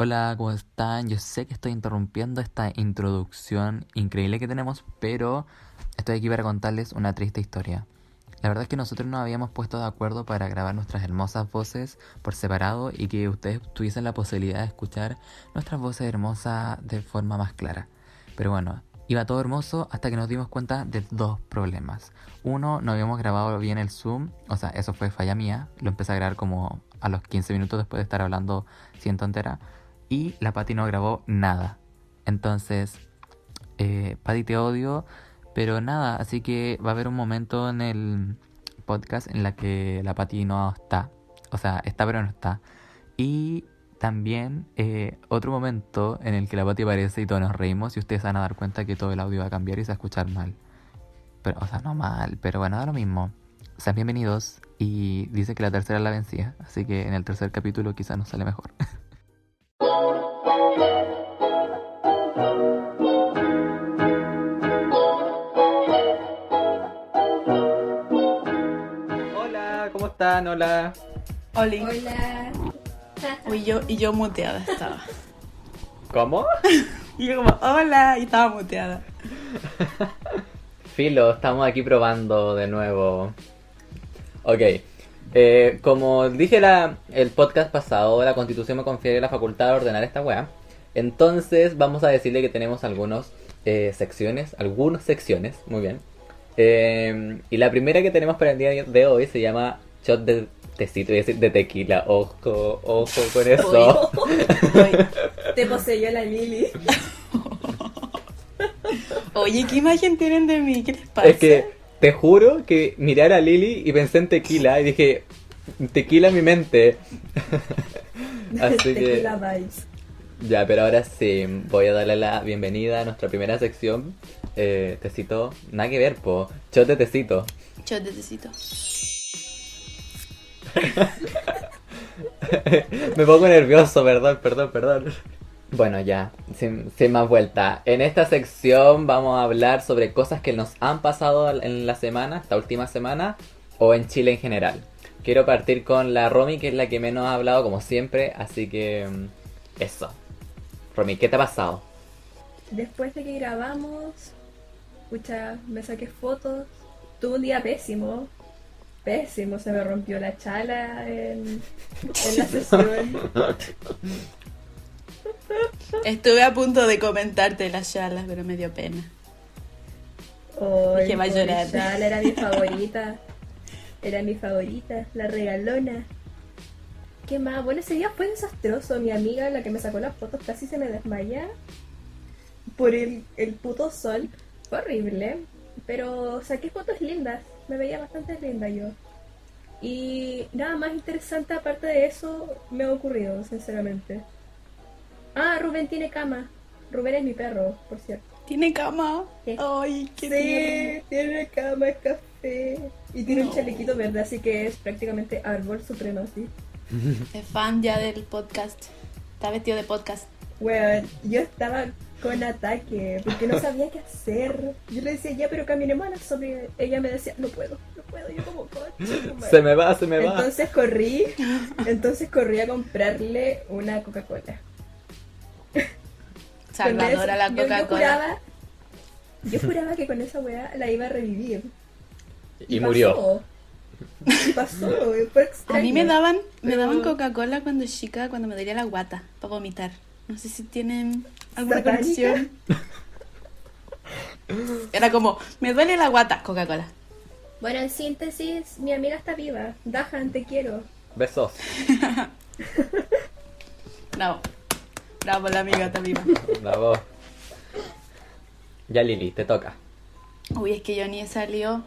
Hola, ¿cómo están? Yo sé que estoy interrumpiendo esta introducción increíble que tenemos, pero estoy aquí para contarles una triste historia. La verdad es que nosotros nos habíamos puesto de acuerdo para grabar nuestras hermosas voces por separado y que ustedes tuviesen la posibilidad de escuchar nuestras voces hermosas de forma más clara. Pero bueno, iba todo hermoso hasta que nos dimos cuenta de dos problemas. Uno, no habíamos grabado bien el Zoom, o sea, eso fue falla mía, lo empecé a grabar como a los 15 minutos después de estar hablando ciento entera. Y la Patti no grabó nada. Entonces, eh, te odio, pero nada, así que va a haber un momento en el podcast en la que la Patti no está. O sea, está pero no está. Y también eh, otro momento en el que la Patti aparece y todos nos reímos y ustedes van a dar cuenta que todo el audio va a cambiar y se va a escuchar mal. Pero, o sea, no mal, pero bueno, da lo mismo. Sean bienvenidos y dice que la tercera la vencía, así que en el tercer capítulo quizás nos sale mejor. Hola, ¿cómo están? Hola. Oli. Hola. Uy, yo, y yo muteada estaba. ¿Cómo? Y yo como, hola, y estaba muteada. Filo, estamos aquí probando de nuevo. Ok. Eh, como dije la, el podcast pasado, la constitución me confiere la facultad de ordenar esta weá. Entonces vamos a decirle que tenemos algunos eh, secciones, algunas secciones, muy bien. Eh, y la primera que tenemos para el día de hoy se llama shot de tecito, iba a decir de tequila. Ojo, ojo con eso. Te poseyó la Lili. Oye, ¿qué imagen tienen de mí? ¿Qué les pasa? Es que te juro que miré a la Lili y pensé en tequila y dije, tequila en mi mente. Así que... Ya, pero ahora sí, voy a darle la bienvenida a nuestra primera sección. Eh, tecito, nada que ver, po. Shot de tecito. Shot de tecito. Me pongo nervioso, perdón, perdón, perdón. Bueno, ya, sin, sin más vuelta. En esta sección vamos a hablar sobre cosas que nos han pasado en la semana, esta última semana, o en Chile en general. Quiero partir con la Romy, que es la que menos ha hablado, como siempre, así que... mm, Eso. Romy, ¿qué te ha pasado? Después de que grabamos, pucha, me saqué fotos. Tuve un día pésimo. Pésimo, se me rompió la chala en, en la sesión. Estuve a punto de comentarte las charlas, pero me dio pena. Ay, Dije, va a llorar. era mi favorita. Era mi favorita, la regalona. ¿Qué más? Bueno, ese día fue desastroso. Mi amiga, la que me sacó las fotos, casi se me desmaya por el, el puto sol. Fue horrible. Pero saqué fotos lindas. Me veía bastante linda yo. Y nada más interesante aparte de eso me ha ocurrido, sinceramente. Ah, Rubén tiene cama. Rubén es mi perro, por cierto. ¿Tiene cama? Sí. Ay, qué tierno. Sí, tiene cama, es café. Y tiene No. un chalequito verde, así que es prácticamente árbol supremo, así. Es fan ya del podcast. Está vestido de podcast. Bueno, yo estaba con ataque, porque no sabía qué hacer. Yo le decía, ya, pero caminemos a la sombra. Ella me decía, no puedo, no puedo. Yo como, coche. tu madre". Se me va, se me va. Entonces corrí, entonces corrí a comprarle una Coca-Cola. Salvadora la Con eso- yo- Coca-Cola. Yo, juraba, yo juraba que con esa weá la iba a revivir. Y murió. pasó. Y pasó, fue extraño. A mí me daban, me daban Coca-Cola cuando chica, cuando me dolía la guata, para vomitar. No sé si tienen alguna ¿Satánica? conexión. Era como, me duele la guata, Coca-Cola. Bueno, en síntesis, mi amiga está viva. Dajan, te quiero. Besos. Bravo. Bravo, la amiga está viva. Bravo. Ya Lili, te toca. Uy, es que yo ni he salido.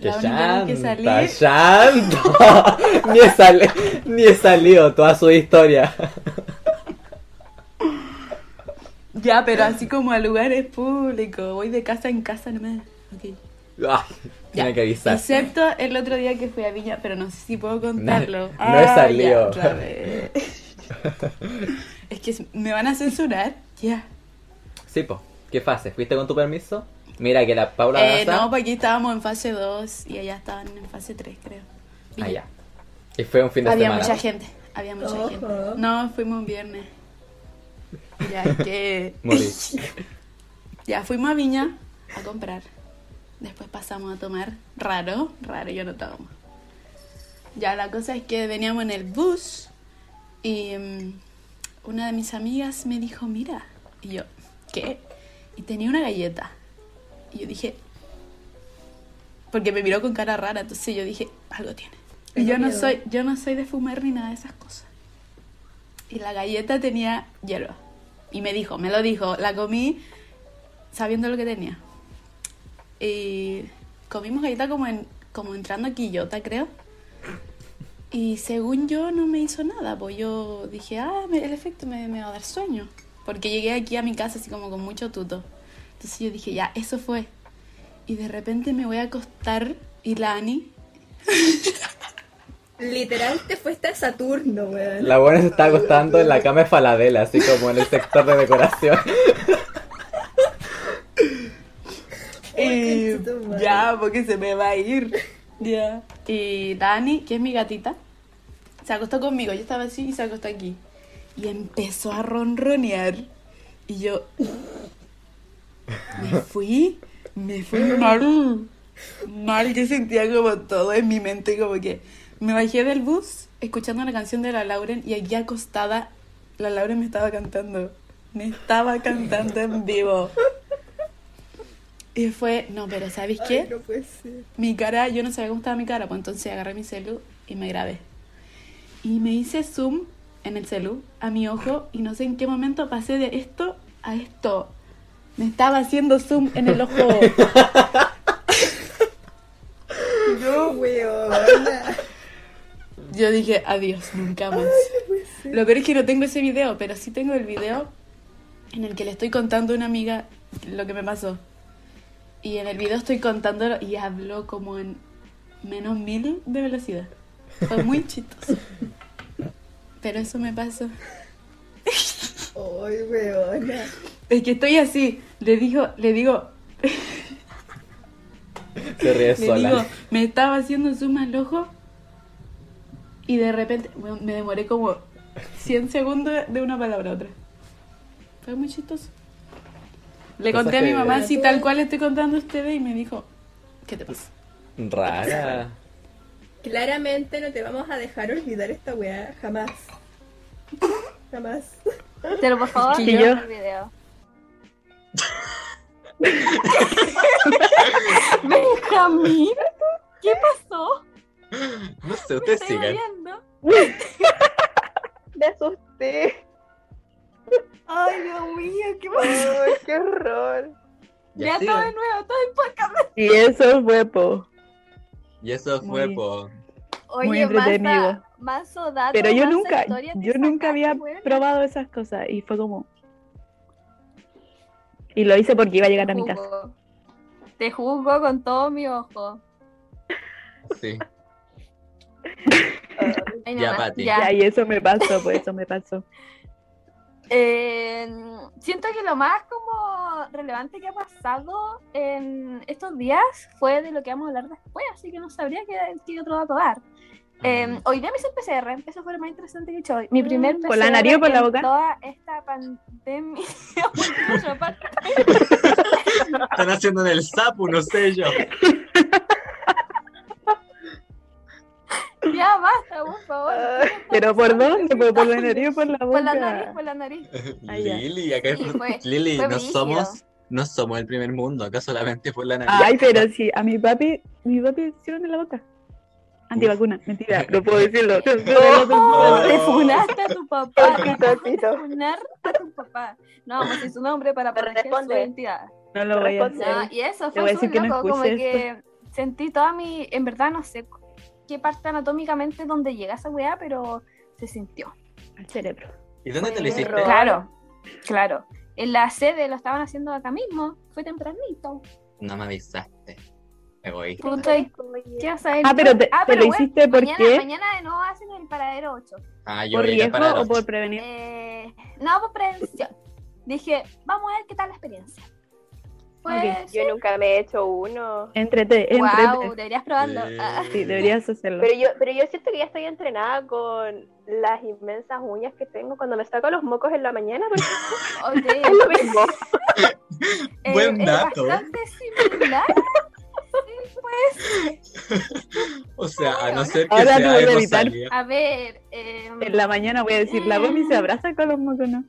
¡Qué La única vez que salí. Ni, he sali- ni he salido toda su historia. Ya, pero así como a lugares públicos. Voy de casa en casa nomás. Ay, tiene que avisar. Excepto el otro día que fui a Viña, pero no sé si puedo contarlo. No- no he Ah, salido. ya. es que me van a censurar. Ya. Sí, po. ¿Qué fase? ¿Fuiste con tu permiso? Mira que la Paula Eh, Daza- no, porque aquí estábamos en fase 2 y allá estaban en fase 3, creo. Ah, Viña. ya. Y fue un fin de Había semana. mucha gente. Había mucha Ojo. gente. No, fuimos un viernes. Ya es que. Morí. Ya fuimos a Viña a comprar. Después pasamos a tomar. Raro, raro, yo no tomo. Ya la cosa es que veníamos en el bus y mm, una de mis amigas me dijo, mira. Y yo, ¿qué? Y tenía una galleta. Y yo dije, porque me miró con cara rara, entonces yo dije, algo tiene. Y yo no miedo. soy, yo no soy de fumar ni nada de esas cosas. Y la galleta tenía hierba. Y me dijo, me lo dijo, la comí sabiendo lo que tenía. Y comimos galleta como, en, como entrando a Quillota, creo. Y según yo no me hizo nada, pues yo dije, ah, me- el efecto me, me va a dar sueño. Porque llegué aquí a mi casa así como con mucho tuto. Entonces yo dije, ya, eso fue. Y de repente me voy a acostar y la Ani Literal te fuiste a Saturno, weón. La buena se está acostando en la cama de Falabella, así como en el sector de decoración. Madre. ya, porque se me va a ir. Ya. Y Dani, que es mi gatita, se acostó conmigo. Yo estaba así y se acostó aquí. Y empezó a ronronear. Y yo me fui, me fui mal. Mal, yo sentía como todo en mi mente, como que me bajé del bus escuchando la canción de la Lauren y allí acostada, la Lauren me estaba cantando. Me estaba cantando en vivo. Y fue, no, pero ¿sabéis qué? Ay, no puede ser. Mi cara, yo no sabía cómo estaba mi cara, pues entonces agarré mi celu y me grabé. Y me hice zoom en el celu a mi ojo y no sé en qué momento pasé de esto a esto. Me estaba haciendo zoom en el ojo. No, weón. Yo dije, adiós, nunca más. Lo peor es que no tengo ese video, pero sí tengo el video en el que le estoy contando a una amiga lo que me pasó. Y en el video estoy contándolo y hablo como en menos mil de velocidad. Fue muy chistoso. Pero eso me pasó. Ay, weona. Es que estoy así. Le digo, le digo, Se ríe le sola. digo, me estaba haciendo zoom al ojo y de repente me demoré como 100 segundos de una palabra a otra. Fue muy chistoso. Le Cosas conté a mi mamá así tal cual estoy contando a ustedes y me dijo, ¿qué te pasa? Rara. Claramente no te vamos a dejar olvidar esta weá. Jamás. Jamás. Pero por favor, que yo yo- el video. Benjamín, ¿qué pasó? No sé, ustedes sigan. Me asusté. Ay, Dios mío, ¿qué pasó? Ay, qué horror. Ya Ya todo de nuevo, todo en podcast. Y eso fue, po. Y eso fue por. Oye, Muy entretenido. Dato, Pero yo nunca, yo nunca había probado esas cosas y fue como... Y lo hice porque iba a llegar a mi casa. Te juzgo con todo mi ojo. Sí. Ay, Ya, Pati. ya. Ya, y eso me pasó, pues eso me pasó. Eh, siento que lo más como relevante que ha pasado en estos días fue de lo que vamos a hablar después, así que no sabría qué, qué otro dato dar. Eh, hoy día me hice el PCR, eso fue lo más interesante que he hecho hoy. Mi primer PCR ¿Por la nariz o por la boca? toda esta pandemia. Están haciendo en el sapo, no sé yo. ya basta, por favor. Ay, ¿Pero por dónde? ¿Por, por la nariz o por la boca? Por la nariz, por la nariz. Ah. Lili, acá Sí, fue- Lili, fue no brígido. somos, no somos el primer mundo, acá solamente fue la nariz. Ay, pero sí, a mi papi, mi papi hicieron en la boca. Antivacuna, mentira, no puedo decirlo. Oh, te funaste a tu papá. Funar a tu papá. No vamos a decir su nombre para proteger su identidad. No lo voy a No, hacer. y eso Te fue súper no loco, como que sentí toda mi, en verdad no sé qué parte anatómicamente donde llega esa weá, pero se sintió. Al cerebro. ¿Y dónde te lo hiciste? error. Claro, claro. En la sede lo estaban haciendo acá mismo, fue tempranito. No me avisaste. Me voy. Puta, ¿y ¿qué vas a ver? Ah, pero te, te lo bueno, hiciste por mañana, qué? Mañana de nuevo hacen el paradero 8. Ah, yo ¿Por riesgo o por prevenir? Eh, no, por prevención. Dije, vamos a ver qué tal la experiencia. Pues, Ok, Yo nunca me he hecho uno. Entrete, wow, entrete. deberías probarlo. Sí. Ah. Sí, deberías hacerlo. Pero yo, pero yo siento que ya estoy entrenada con las inmensas uñas que tengo cuando me saco los mocos en la mañana. Porque Ok. es lo mismo. Eh, Buen es dato. bastante similar. Pues. O sea, a no ser que Ahora sea voy a evitar. A ver. eh, En la mañana voy a decir, la Gomi se abraza con los mocos, ¿no?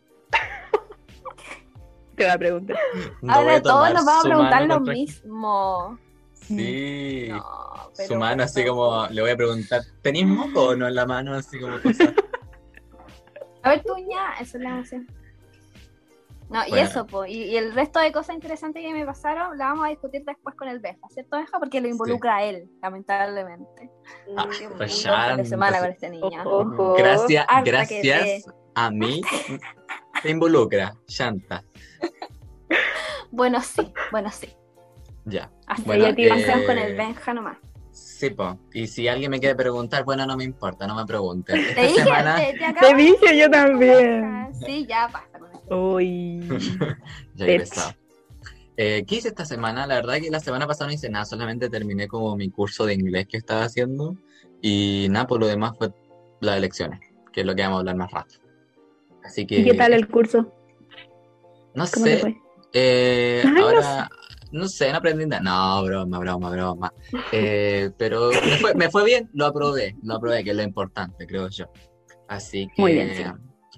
Te voy a preguntar. No ahora todos nos vamos a preguntar lo contra- mismo. Sí. No, pero su mano así como, le voy a preguntar, ¿tenéis moco o no en la mano? Así como cosa. A ver, tuña, eso es la emoción. No, y Bueno. eso, po, y, y el resto de cosas interesantes que me pasaron, la vamos a discutir después con el Befa, ¿cierto, Befa? Porque lo involucra a él, lamentablemente. Ah, Qué pues semana con este niño. Ojo. Gracias, Harta gracias a mí te involucra, Shanta. Bueno, sí, bueno, sí. Ya. Así Bueno, que eh, con el Benja nomás. Sí, po. Y si alguien me quiere preguntar, bueno, no me importa, no me pregunten. Esta Te dije, semana. te, te Te dije yo también. Sí, ya basta con eso. Uy. Ya he. Eh, ¿Qué hice esta semana? La verdad que la semana pasada no hice nada, solamente terminé como mi curso de inglés que estaba haciendo y nada, por lo demás fue las elecciones, que es lo que vamos a hablar más rato. Así que, ¿Y qué tal el curso? no ¿Cómo te sé, fue? eh, Ay, no ahora, no sé, no aprendí nada, no, broma, broma, broma. Eh, pero me fue, me fue bien, lo aprobé, lo aprobé, que es lo importante, creo yo. Así que Muy bien, sí.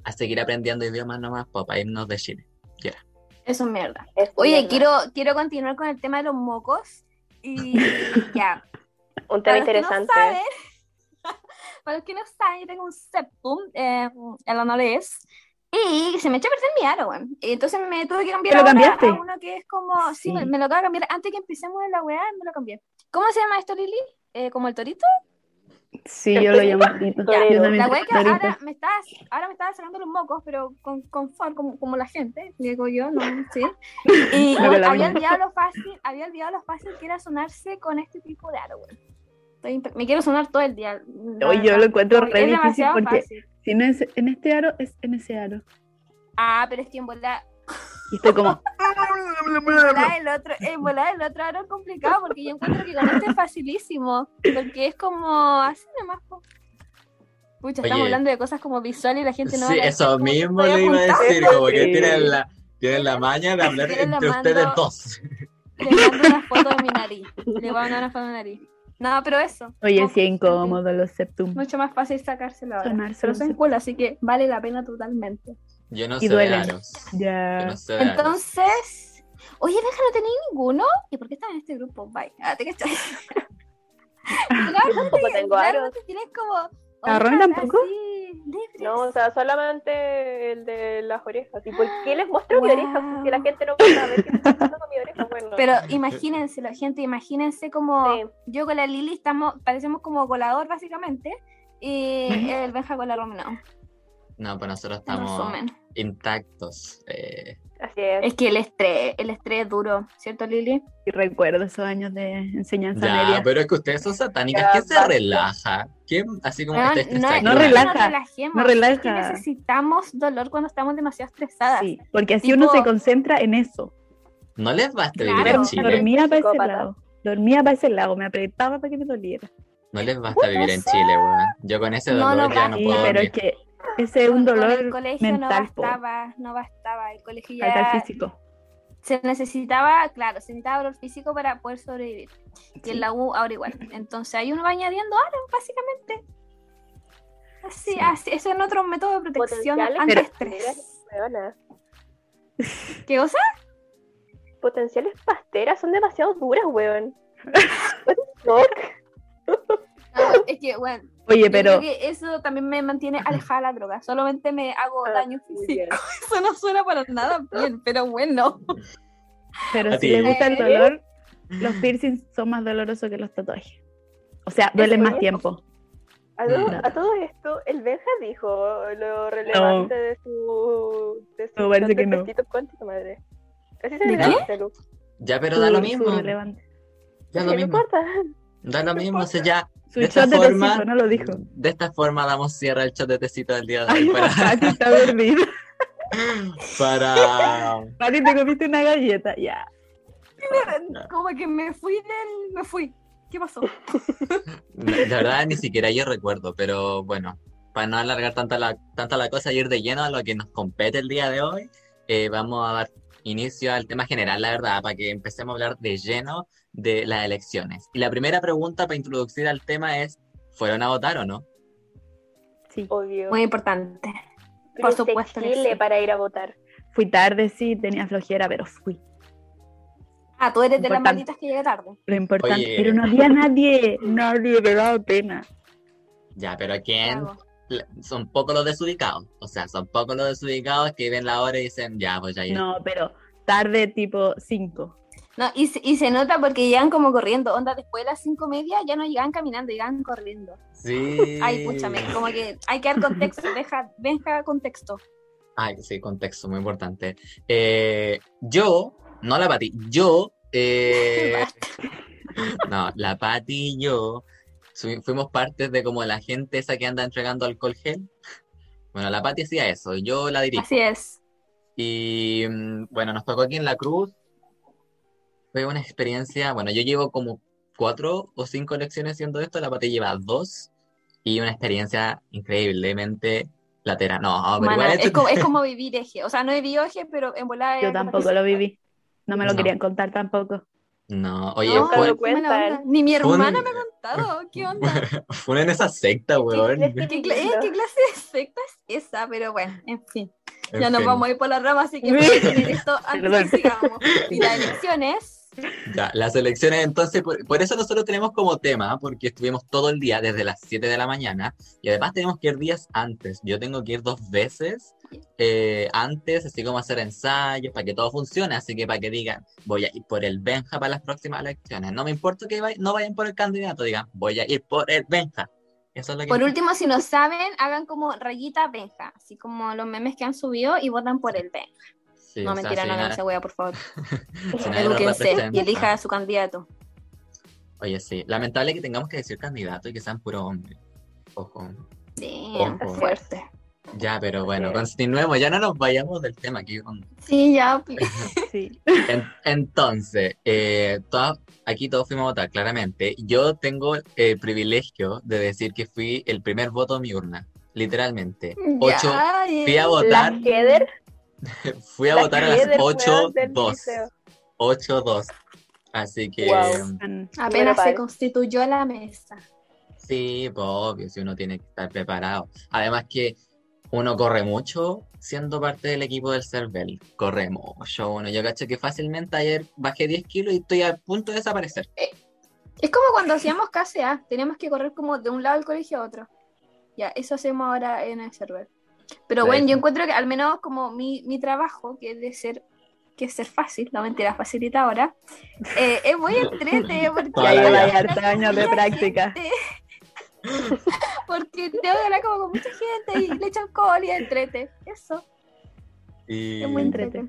a seguir aprendiendo idiomas nomás para irnos de Chile. Eso es mierda. Es Oye, mierda. quiero, quiero continuar con el tema de los mocos. Y ya. Un Para tema los que no interesante. saben, para los que no saben, yo tengo un septum, eh, el es, y se me echó a perder mi aro, weón. Y entonces me tuve que cambiar ¿Te lo ahora a uno que es como, sí, Sí. me, me lo acabo de cambiar antes que empecemos en la weá, me lo cambié. ¿Cómo se llama esto, Lili? Eh, ¿Como el torito? Sí, yo lo llamo Torito. La weá que ahora me estaba, ahora me estaba sacando los mocos, pero con confort, como, como la gente, digo yo, ¿no? Sí. Y había olvidado lo fácil, había olvidado lo fácil que era sonarse con este tipo de aro, weón. Estoy Me quiero sonar todo el día. Oye, yo lo encuentro re difícil demasiado porque fácil. si no es en este aro, es en ese aro. Ah, pero es que en volar, Y estoy como, en volar el otro, en volar el otro aro es complicado porque yo encuentro que con este es facilísimo. Porque es como así nomás. Pucha, estamos Oye. hablando de cosas como visual y la gente no Sí, va a eso cómo mismo le iba a decir, como que tienen la, tienen la maña de hablar entre mando- ustedes dos. Le mando una foto de mi nariz. Le voy a mandar una foto de mi nariz. No, pero eso. oye, sí, incómodo los septum. Mucho más fácil sacárselo ahora. Sonarse Pero los son cool, así que vale la pena totalmente. Yo no Y sé de duelen. aros. Yo Ya. no sé de aros. Entonces, oye, deja, no tenéis ninguno. ¿Y por qué estás en este grupo? Bye. Ah, te cachai. Yo tampoco tengo aros. Tienes como. ¿A Ron orejas tampoco? así, libres. No, o sea, solamente el de las orejas. ¿Y por qué les muestro mi Wow. oreja? Si la gente no puede saber qué estoy haciendo con mi oreja. Bueno, Pero imagínense, la gente, imagínense como Sí. yo con la Lili estamos, parecemos como colador básicamente, y el Benja con la Romina, No, pues nosotros estamos intactos. eh, así es. Es que el estrés, el estrés es duro, ¿cierto Lili? Y recuerdo esos años de enseñanza ya, media. pero es que ustedes son satánicas. Ya, ¿Quién se relaja? ¿Quién así como esté no, estresado? es No que relaja, no es que relaja. necesitamos dolor cuando estamos demasiado estresadas. Sí, porque así Tipo- uno se concentra en eso. No les basta Claro. vivir en Sí, Chile. Dormía para ese lado. Dormía para ese lado, me apretaba para que me doliera. No les basta vivir en Chile, weón. Yo con ese No, dolor no ya basta. no Sí, puedo pero es dormir. que ese es un dolor el colegio mental, no po. bastaba, no bastaba, el colegio ya Falta el físico. se necesitaba, claro, se necesitaba dolor físico para poder sobrevivir. Y Sí. en la U ahora igual. Entonces ahí uno va añadiendo aros, básicamente. Así, Sí. así, ese es otro método de protección antiestrés. ¿Qué cosa? Potenciales pasteras son demasiado duras, weón. Es que, bueno, Oye, pero creo que eso también me mantiene alejada de la droga. Solamente me hago Ah, daño físico. Eso no suena para nada bien, pero bueno. Pero si le gusta el ¿Eh? dolor, los piercings son más dolorosos que los tatuajes. O sea, duelen más tiempo. A todo, a todo esto, el Benja dijo lo relevante de su. de su No, parece que no. tu madre. Así se ¿De le qué? dice, Lu. Ya, pero da lo mismo. Ya lo no mismo. importa. Da lo mismo. O sea, ya. Su De esta de forma- tecito, no lo dijo. De esta forma damos cierre al chat de tecito del día de Ay, hoy para, Pati está dormida. para Pati, te comiste una galleta. Ya. como que me fui del. Me fui. ¿Qué pasó? La verdad, ni siquiera yo recuerdo, pero bueno, para no alargar tanta la, tanta la cosa y ir de lleno a lo que nos compete el día de hoy, eh, vamos a dar inicio al tema general, la verdad, para que empecemos a hablar de lleno de las elecciones. Y la primera pregunta para introducir al tema es, ¿fueron a votar o no? Sí. Obvio. Muy importante. por supuesto que Chile sí. para ir a votar. Fui tarde, sí, tenía flojera, pero fui. Ah, tú eres de las malditas que llega tarde. Lo importante. Oye. Pero no había nadie. Nadie, me daba pena. Ya, pero ¿quién? Son pocos los desubicados. O sea, son pocos los desubicados que ven la hora y dicen, ya, pues ya. No, pero tarde tipo 5. No, y, se- y se nota porque llegan como corriendo. Onda, después de las cinco media ya no llegan caminando, llegan corriendo. Sí. Ay, púchame, como que hay que dar contexto. Deja, deja contexto. Ay, sí, contexto, muy importante. Eh, yo, no la Pati, yo, eh, no, la Pati y yo fuimos partes de como la gente esa que anda entregando alcohol gel. Bueno, la Pati hacía eso, y yo la dirijo. Así es. Y mm, bueno, nos tocó aquí en La Cruz. Fue una experiencia, bueno, yo llevo como cuatro o cinco lecciones haciendo esto, la Pati lleva dos, y una experiencia increíblemente latera. No, pero Mana, igual es, como, es como vivir eje. O sea, no he vivido eje, pero en volada. Yo tampoco lo viví. No me lo No. querían contar tampoco. No, oye, No, fue. Ni mi un- hermana me ha contado. ¿Qué onda? fue en esa secta, weón. ¿Qué- ¿Qué, cla- eh, ¿Qué clase de secta es esa? Pero bueno, en fin. En Ya nos vamos a ir por la rama, así que voy a detener esto antes sigamos. Y las elecciones. Ya, las elecciones, entonces, por, por eso nosotros tenemos como tema, porque estuvimos todo el día desde las 7 de la mañana, y además tenemos que ir días antes. Yo tengo que ir dos veces eh, antes, así como hacer ensayos, para que todo funcione, así que para que digan, voy a ir por el Benja para las próximas elecciones. No me importa que vay- no vayan por el candidato, digan, voy a ir por el Benja. Eso es lo que Por último, si no saben, hagan como rayita Benja, así como los memes que han subido y votan por el Benja. Sí, no, sea, mentira, no hagan esa wea, por favor. representa. y elija a su candidato. Oye, sí, lamentable que tengamos que decir candidato y que sean puro hombre. Ojo. Sí, Ojo. fuerte. Ya, pero bueno, Sí. continuemos, ya no nos vayamos del tema aquí. con- Sí, ya. please. Sí. En- entonces, eh, todas- aquí todos fuimos a votar, claramente. Yo tengo el privilegio de decir que fui el primer voto en mi urna, literalmente. Ocho, Ya, fui a eh. votar, fui a votar a las Keder, weón, 8.2. del liceo. 8.2. Así que, Wow. Apenas se constituyó la mesa. sí, pues obvio, si uno tiene que estar preparado. Además que uno corre mucho siendo parte del equipo del CERVEL. Corre mucho. Bueno, yo cacho que fácilmente ayer bajé 10 kilos y estoy a punto de desaparecer. Es como cuando hacíamos KCA, teníamos que correr como de un lado del colegio a otro. Ya, eso hacemos ahora en el server. Pero bueno, yo encuentro que al menos como mi, mi trabajo, que es de ser, que es ser fácil, no mentira, facilita ahora, eh, es muy entrete porque hartos años de práctica. Porque tengo que hablar como con mucha gente y le echo alcohol y entrete. Eso, Y... es muy Entrete.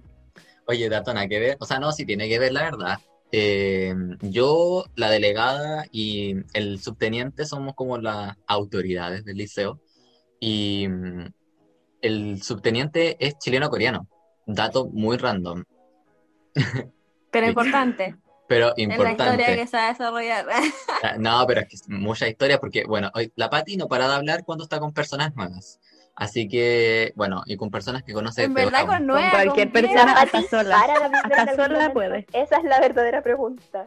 Oye, dato nada que ver. O sea, no, sí tiene que ver, la verdad. Eh, yo, la delegada y el subteniente somos como las autoridades del liceo. Y mm, el subteniente es chileno-coreano. Dato muy random, Pero importante, pero en la historia importante. que se va a desarrollar. Ah, No, pero es que es mucha historia porque, bueno, hoy la Pati no para de hablar cuando está con personas nuevas. Así que, bueno, y con personas que conoce en verdad con nueva, cualquier con persona. hasta sola. Para la vibra Hasta sola puede. Esa es la verdadera pregunta.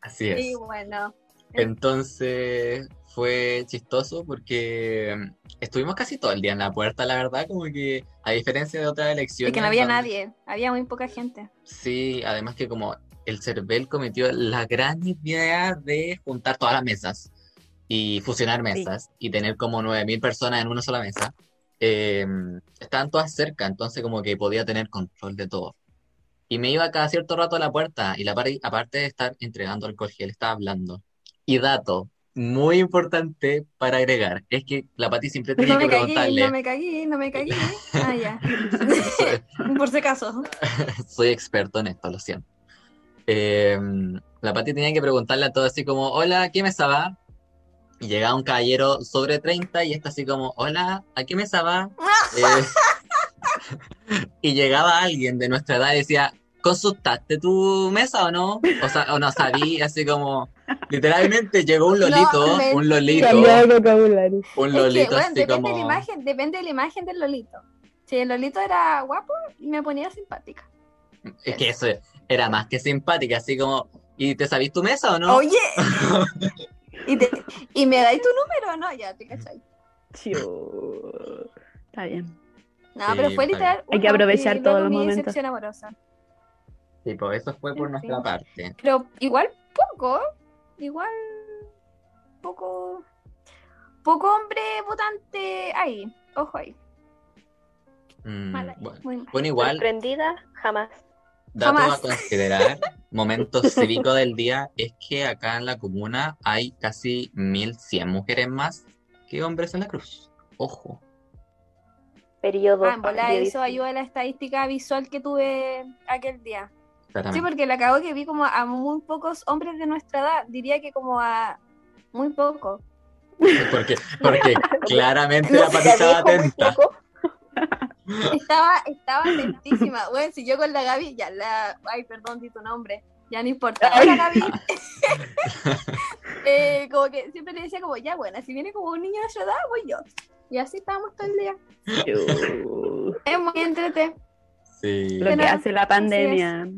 Así es. Sí, bueno. Entonces fue chistoso porque estuvimos casi todo el día en la puerta, la verdad, como que a diferencia de otras elecciones. Es que no había donde- nadie, había muy poca gente. Sí, además que como el CERVEL cometió la gran idea de juntar todas las mesas y fusionar mesas y tener como 9.000 personas en una sola mesa, eh, estaban todas cerca, entonces como que podía tener control de todo. Y me iba cada cierto rato a la puerta y la aparte de estar entregando alcohol gel, estaba hablando. Y dato muy importante para agregar, es que la Pati siempre tenía No que me cagué, preguntarle, no me cagué, no me cagué. Ah, ya. Por si acaso. soy experto en esto, lo siento. Eh, la Pati tenía que preguntarle a todo así como, hola, ¿a qué mesa va? Y llegaba un caballero sobre 30 y está así como, hola, ¿a qué mesa va? Eh, y llegaba alguien de nuestra edad y decía, ¿consultaste tu mesa o no? O sea, o no sabí, así como, literalmente llegó un lolito, No, me- un lolito, un Es que, lolito bueno, así depende, como... de la imagen, depende de la imagen del Lolito. Si el Lolito era guapo, me ponía simpática. Es que eso era más que simpática, así como, ¿y te sabís tu mesa o no? Oye, ¿Y, te- ¿y me dais tu número o no? Ya, te cachai. Chiu. Está bien. No, Sí, pero fue literal. Hay que aprovechar todos los momentos. decepción amorosa. Sí, pues eso fue por En nuestra fin. parte. Pero igual poco, igual poco, poco hombre votante ahí, ojo ahí. Mm, Mal ahí, bueno, muy mal. bueno, igual, Sorprendida, jamás. Dato Jamás. a considerar, momento cívico del día, es que acá en la comuna hay casi 1100 mujeres más que hombres en la cruz. Ojo. Periodo. Ah, en bola, eso ayuda a la estadística visual que tuve aquel día. Sí, porque la cago que vi como a muy pocos hombres de nuestra edad, diría que como a muy poco. Porque, porque claramente No la muy atenta. Estaba, estaba atentísima. Bueno, si yo con la Gaby, ya la. Ay, perdón, di tu nombre. Ya no importa. Hola, Gaby. Eh, como que siempre le decía, como, ya, bueno, si viene como un niño de su edad, voy yo. Y así estábamos todo el día. Es muy entrete. Sí. Lo que hace la pandemia.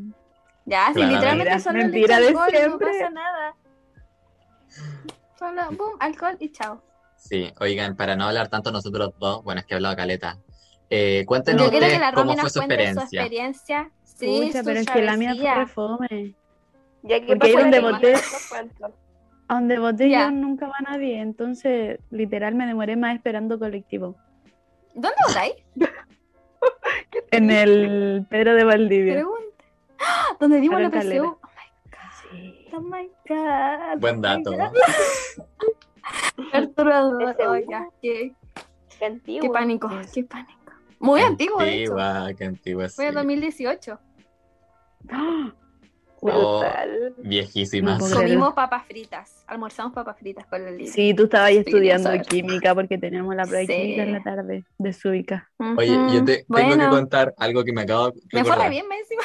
Ya, si Claramente. literalmente solo Mentira le de alcohol y no siempre. pasa nada. Solo, boom, alcohol y chao. Sí, oigan, para no hablar tanto nosotros dos, bueno, es que he hablado caleta. Eh, cuéntenos Yo quiero que la cómo fue su cuente su experiencia. experiencia. Sí, Pucha, su pero es que la mía fue refome. Ya que Porque ahí pasó donde voté- donde voté Ya. yo nunca va nadie, entonces literal me demoré más esperando colectivo. ¿Dónde votáis? En el Pedro de Valdivia. Pregunta. ¡Ah! ¿Dónde dimos la en Calera. PSU? Sí. Oh my god. Buen oh my dato. God. Perturbador. PSU. Oh, Qué, qué pánico, qué pánico. Muy antiguo, de hecho. Antigua, qué antigua, Fue en sí. 2018. ¡Ah! Oh, viejísimas. No. Comimos papas fritas. Almorzamos papas fritas con la Lili. Sí, tú estabas ahí estudiando química porque teníamos la prueba de química en la tarde de Suica. Oye, yo te tengo que contar algo que me acabo de Me fue bien, me encima.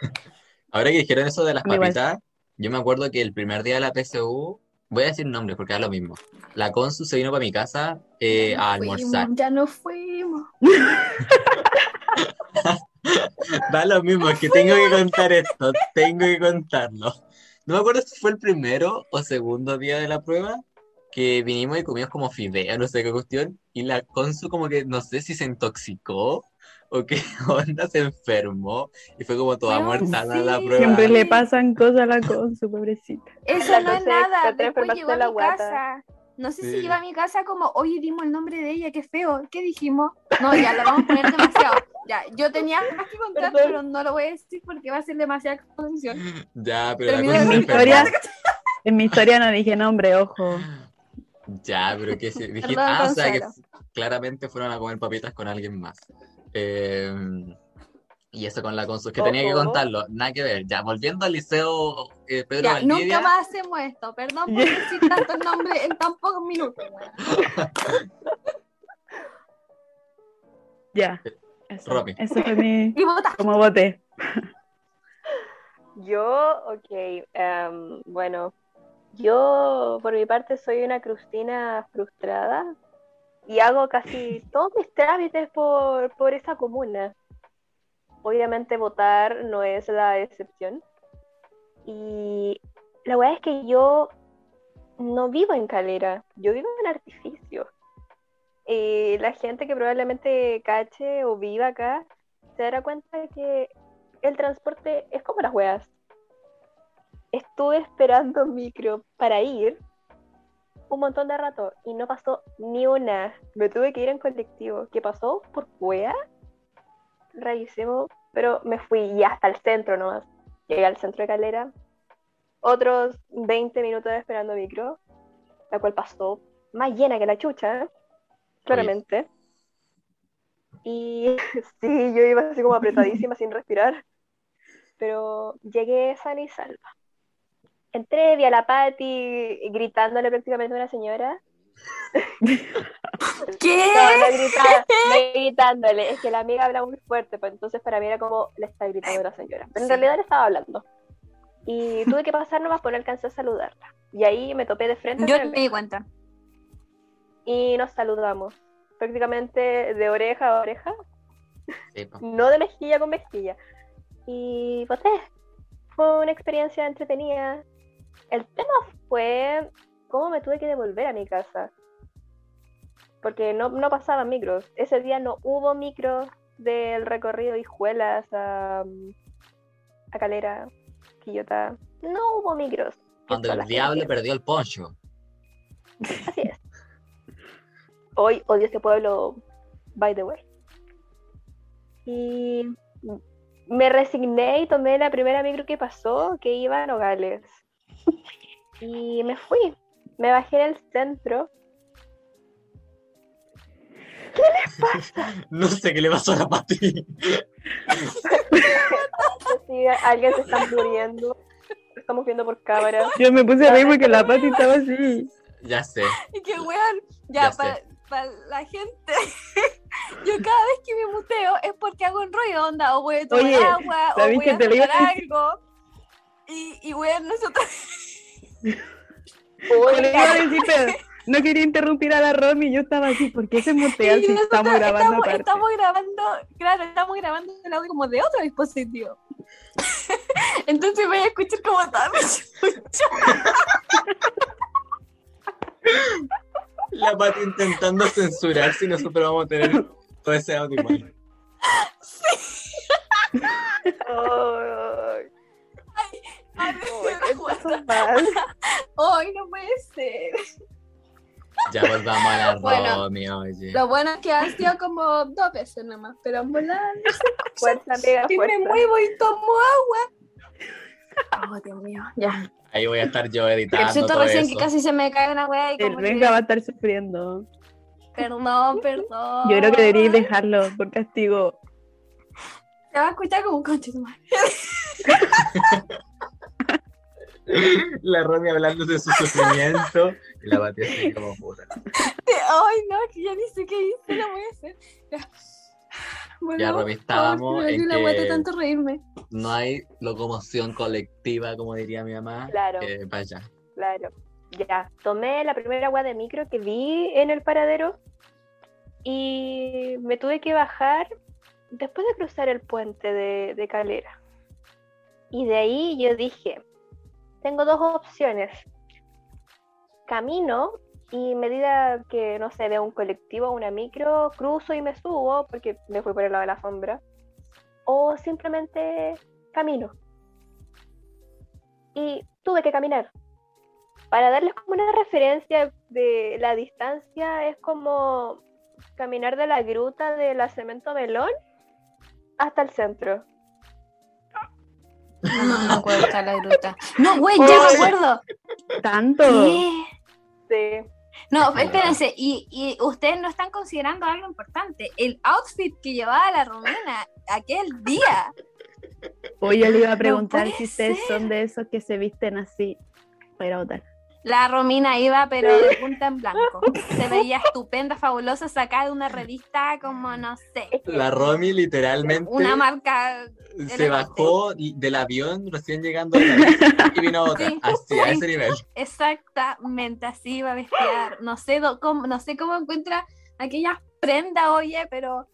Ahora que dijeron eso de las igual. papitas, yo me acuerdo que el primer día de la PSU, voy a decir nombres porque es lo mismo. La Consu se vino para mi casa eh, a almorzar. Fuimos, ya no fuimos. Da lo mismo, es que tengo que contar esto, tengo que contarlo. No me acuerdo si fue el primero o segundo día de la prueba, que vinimos y comimos como fideo, no sé qué cuestión, y la Consu como que, no sé si se intoxicó o qué onda, se enfermó, y fue como toda muerta la, sí. la prueba. Siempre le pasan cosas a la con su pobrecita. Eso La no es cosa nada. Después llegó a la mi guata. casa. No sé Sí. si llegó a mi casa como, oye, dimos el nombre de ella, qué feo. ¿Qué dijimos? No, ya lo vamos a poner demasiado. Ya, yo tenía más que contar, Perdón. pero no lo voy a decir porque va a ser demasiada exposición. Ya, pero la Terminó Consu de se mi historia-. En mi historia no dije nombre, ojo. Ya, pero que si dijiste, ah, o sea que claramente fueron a comer papitas con alguien más. Eh, y eso con la Consu, que tenía que contarlo, nada que ver. Ya, volviendo al liceo eh, Pedro Ya, Valdivia. nunca más hacemos esto. Perdón por decir tantos nombres en tan pocos minutos. Ya. Eso, Romy. eso fue mi. Y vota. Como voté. Yo, ok, em, bueno, yo por mi parte soy una crustina frustrada y hago casi todos mis trámites por, por esa comuna. Obviamente votar no es la excepción. Y la verdad es que yo no vivo en Calera, yo vivo en Artificio. Y la gente que probablemente cache o viva acá se dará cuenta de que el transporte es como las weas. Estuve esperando micro para ir un montón de rato y no pasó ni una. Me tuve que ir en colectivo. ¿Qué pasó? Por wea. Rarísimo. Pero me fui y hasta el centro nomás. Llegué al centro de Calera. Otros 20 minutos esperando micro. La cual pasó más llena que la chucha. Claramente. Y sí, yo iba así como apretadísima sin respirar. Pero llegué sana y salva. Entré, vi a la Patti gritándole prácticamente a una señora. ¿Qué. No, no gritaba, no gritándole. Es que la amiga habla muy fuerte, pues entonces para mí era como le está gritando la señora. Pero en Sí. realidad le estaba hablando. Y tuve que pasar nomás, pero no alcancé a saludarla. Y ahí me topé de frente Yo me di cuenta. y nos saludamos. Prácticamente de oreja a oreja, Sí, no de mejilla con mejilla. Y pues eh, fue una experiencia entretenida. El tema fue cómo me tuve que devolver a mi casa. Porque no, no pasaban micros. Ese día no hubo micros del recorrido de Hijuelas a, a Calera, Quillota. No hubo micros. Cuando el diablo gente- perdió el poncho. Así es. Hoy odio este pueblo, by the way. Y me resigné y tomé la primera micro que pasó, que iba a Nogales. Y me fui. Me bajé en el centro. No sé qué le pasó a la Pati. Alguien se está muriendo. Estamos viendo por cámara. Yo me puse a reír porque la Pati estaba así. Ya sé. Y que weón, Ya para la gente, yo cada vez que me muteo es porque hago un rollo, onda, o voy a tomar Oye, agua, o ¿sabéis voy a decir? algo. Y, y weón, nosotros, no quería interrumpir a la Romy. Yo estaba así, ¿por qué se mutea si estamos grabando estamos, aparte? estamos grabando, claro, estamos grabando el audio como de otro dispositivo. Entonces voy a escuchar como tal. La Pati intentando censurar si nosotros vamos a tener todo ese audio igual. Ay, Ay, ay. Ay, no puede ser. Ya volvamos a la Bueno. Romy, oye. Lo bueno es que han sido como dos veces nomás, pero en volar Fuerza, amiga, y me muevo y tomo agua. Oh, Dios mío, ya. Ahí voy a estar yo editando siento todo recién eso. que casi se me cae una wea y El que- Benja va a estar sufriendo. Perdón, perdón. Yo creo que deberíais dejarlo por castigo. Se va a escuchar como un conche tu madre. La Romy hablando de su sufrimiento y la Pati así como puta. Ay, no, que ya ni sé qué hice, no voy a hacer. Ya. Bueno, Ya, Romy, estábamos en que- tanto reírme. No hay locomoción colectiva, como diría mi mamá. Claro. Eh, vaya. Claro. Ya, tomé la primera agua de micro que vi en el paradero y me tuve que bajar después de cruzar el puente de, de Calera. Y de ahí yo dije, tengo dos opciones. Camino y medida que, no sé, veo un colectivo o una micro, cruzo y me subo porque me fui por el lado de la sombra. O simplemente camino. Y tuve que caminar para darles como una referencia de la distancia, es como caminar de la gruta de la Cemento Melón hasta el centro. No me acuerdo está la gruta. No, güey, ya me acuerdo. ¿Tanto? ¿Qué? Sí. No, espérense, y, y ustedes no están considerando algo importante. El outfit que llevaba la Romina aquel día. Hoy yo le iba a preguntar si ustedes ser. son de esos que se visten así. Voy a ir a votar. La Romina iba, pero de punta en blanco. Se veía estupenda, fabulosa, sacada de una revista como, no sé, La Romy literalmente una marca. se bajó del avión recién llegando a la y vino a. Sí. Así, a ese nivel. Exactamente así iba a vestir. No sé, do- cómo, no sé cómo encuentra aquellas prendas, oye, pero.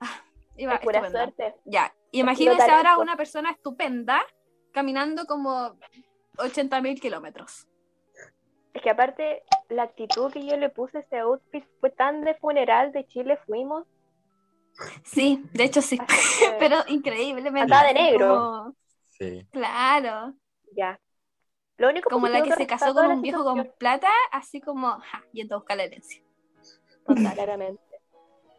ah, iba pura estupenda. suerte. Ya, imagínense talento. ahora una persona estupenda caminando como 80 mil kilómetros. Es que aparte, la actitud que yo le puse a ese outfit fue tan de funeral de Chile fuimos. Sí, de hecho sí, que, pero increíblemente. Andaba de negro. como- Sí. claro, ya. Lo único como la que se casó con un viejo situación, con plata, así como, ja, yendo a buscar la herencia. Claramente.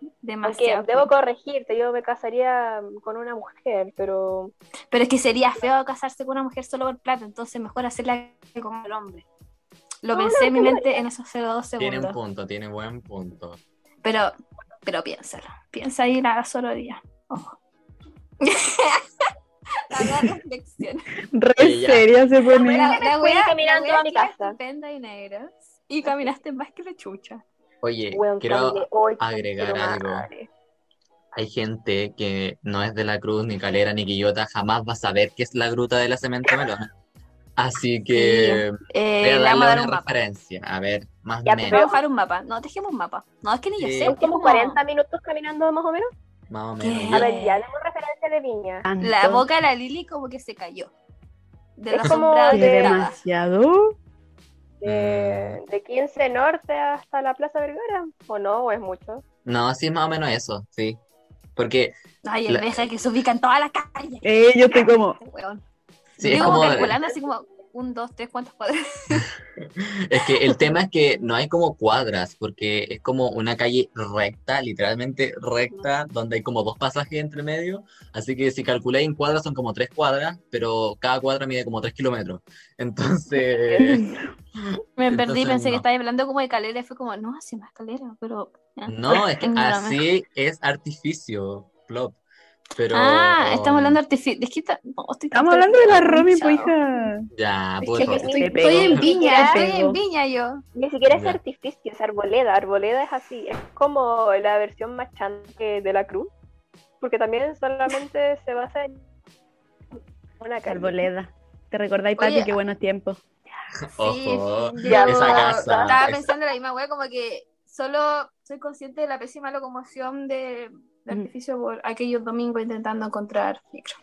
Aunque Demasiado. debo corregirte, yo me casaría con una mujer, pero Pero es que sería feo casarse con una mujer solo por plata, entonces mejor hacerla como el hombre. Lo pensé en mi mente en esos 02 Tiene un segundos. punto, tiene buen punto. Pero, pero piénsalo. Piensa ahí la sororidad. Ojo. la gran reflexión. Re seria se pone. La, la wea, caminando la a mi casa. y negros. Y caminaste más que la chucha. Oye, quiero hoy, agregar quiero algo. madre. Hay gente que no es de la Cruz, ni Calera, ni Quillota, jamás va a saber qué es la gruta de la cemento melona. Así que voy Eh, vamos a darle dar una un mapa. referencia. A ver, más o menos. vamos a dejar un mapa. No, dejemos un mapa. No, es que ni yo Sí. sé. Son es como como 40 minutos caminando más o menos. Más o menos. A Yo- ver, ya demos referencia de Viña. La Tanto. boca de la Lili como que se cayó. De Es la como de- estaba. demasiado. De, de 15 Norte hasta la Plaza Vergara. ¿O no? ¿O es mucho? No, sí es más o menos eso, sí. Porque Ay, el La- que se ubica en todas las calles. Eh, yo estoy como. Sí, es como como. calculando así como un, dos, tres, ¿cuántas cuadras? Es que el tema es que no hay como cuadras, porque es como una calle recta, literalmente recta, donde hay como dos pasajes entre medio. Así que si calculáis en cuadras son como tres cuadras, pero cada cuadra mide como tres kilómetros. Entonces, Me Entonces, perdí, pensé que no. estaba hablando como de calera y fue como, no, así más calera, pero... no, es que así es artificio, plop. Pero Ah, estamos hablando de artificio. Es que está- no, estoy tan Estamos hablando de la Romy, pues hija. ya, Es pues, que Romy. estoy, estoy en. Viña, estoy en Viña yo. Ni siquiera es Ya. artificio, es arboleda. Arboleda es así. Es como la versión más chante de la cruz. Porque también solamente se basa en una calle. Arboleda. ¿Te recordáis, Pati? Qué buenos tiempos. Ojo, Sí, Ya, yo esa casa. Estaba es- pensando en la misma wea, como que solo soy consciente de la pésima locomoción de, de Mm. artificio por aquellos domingos intentando encontrar micro.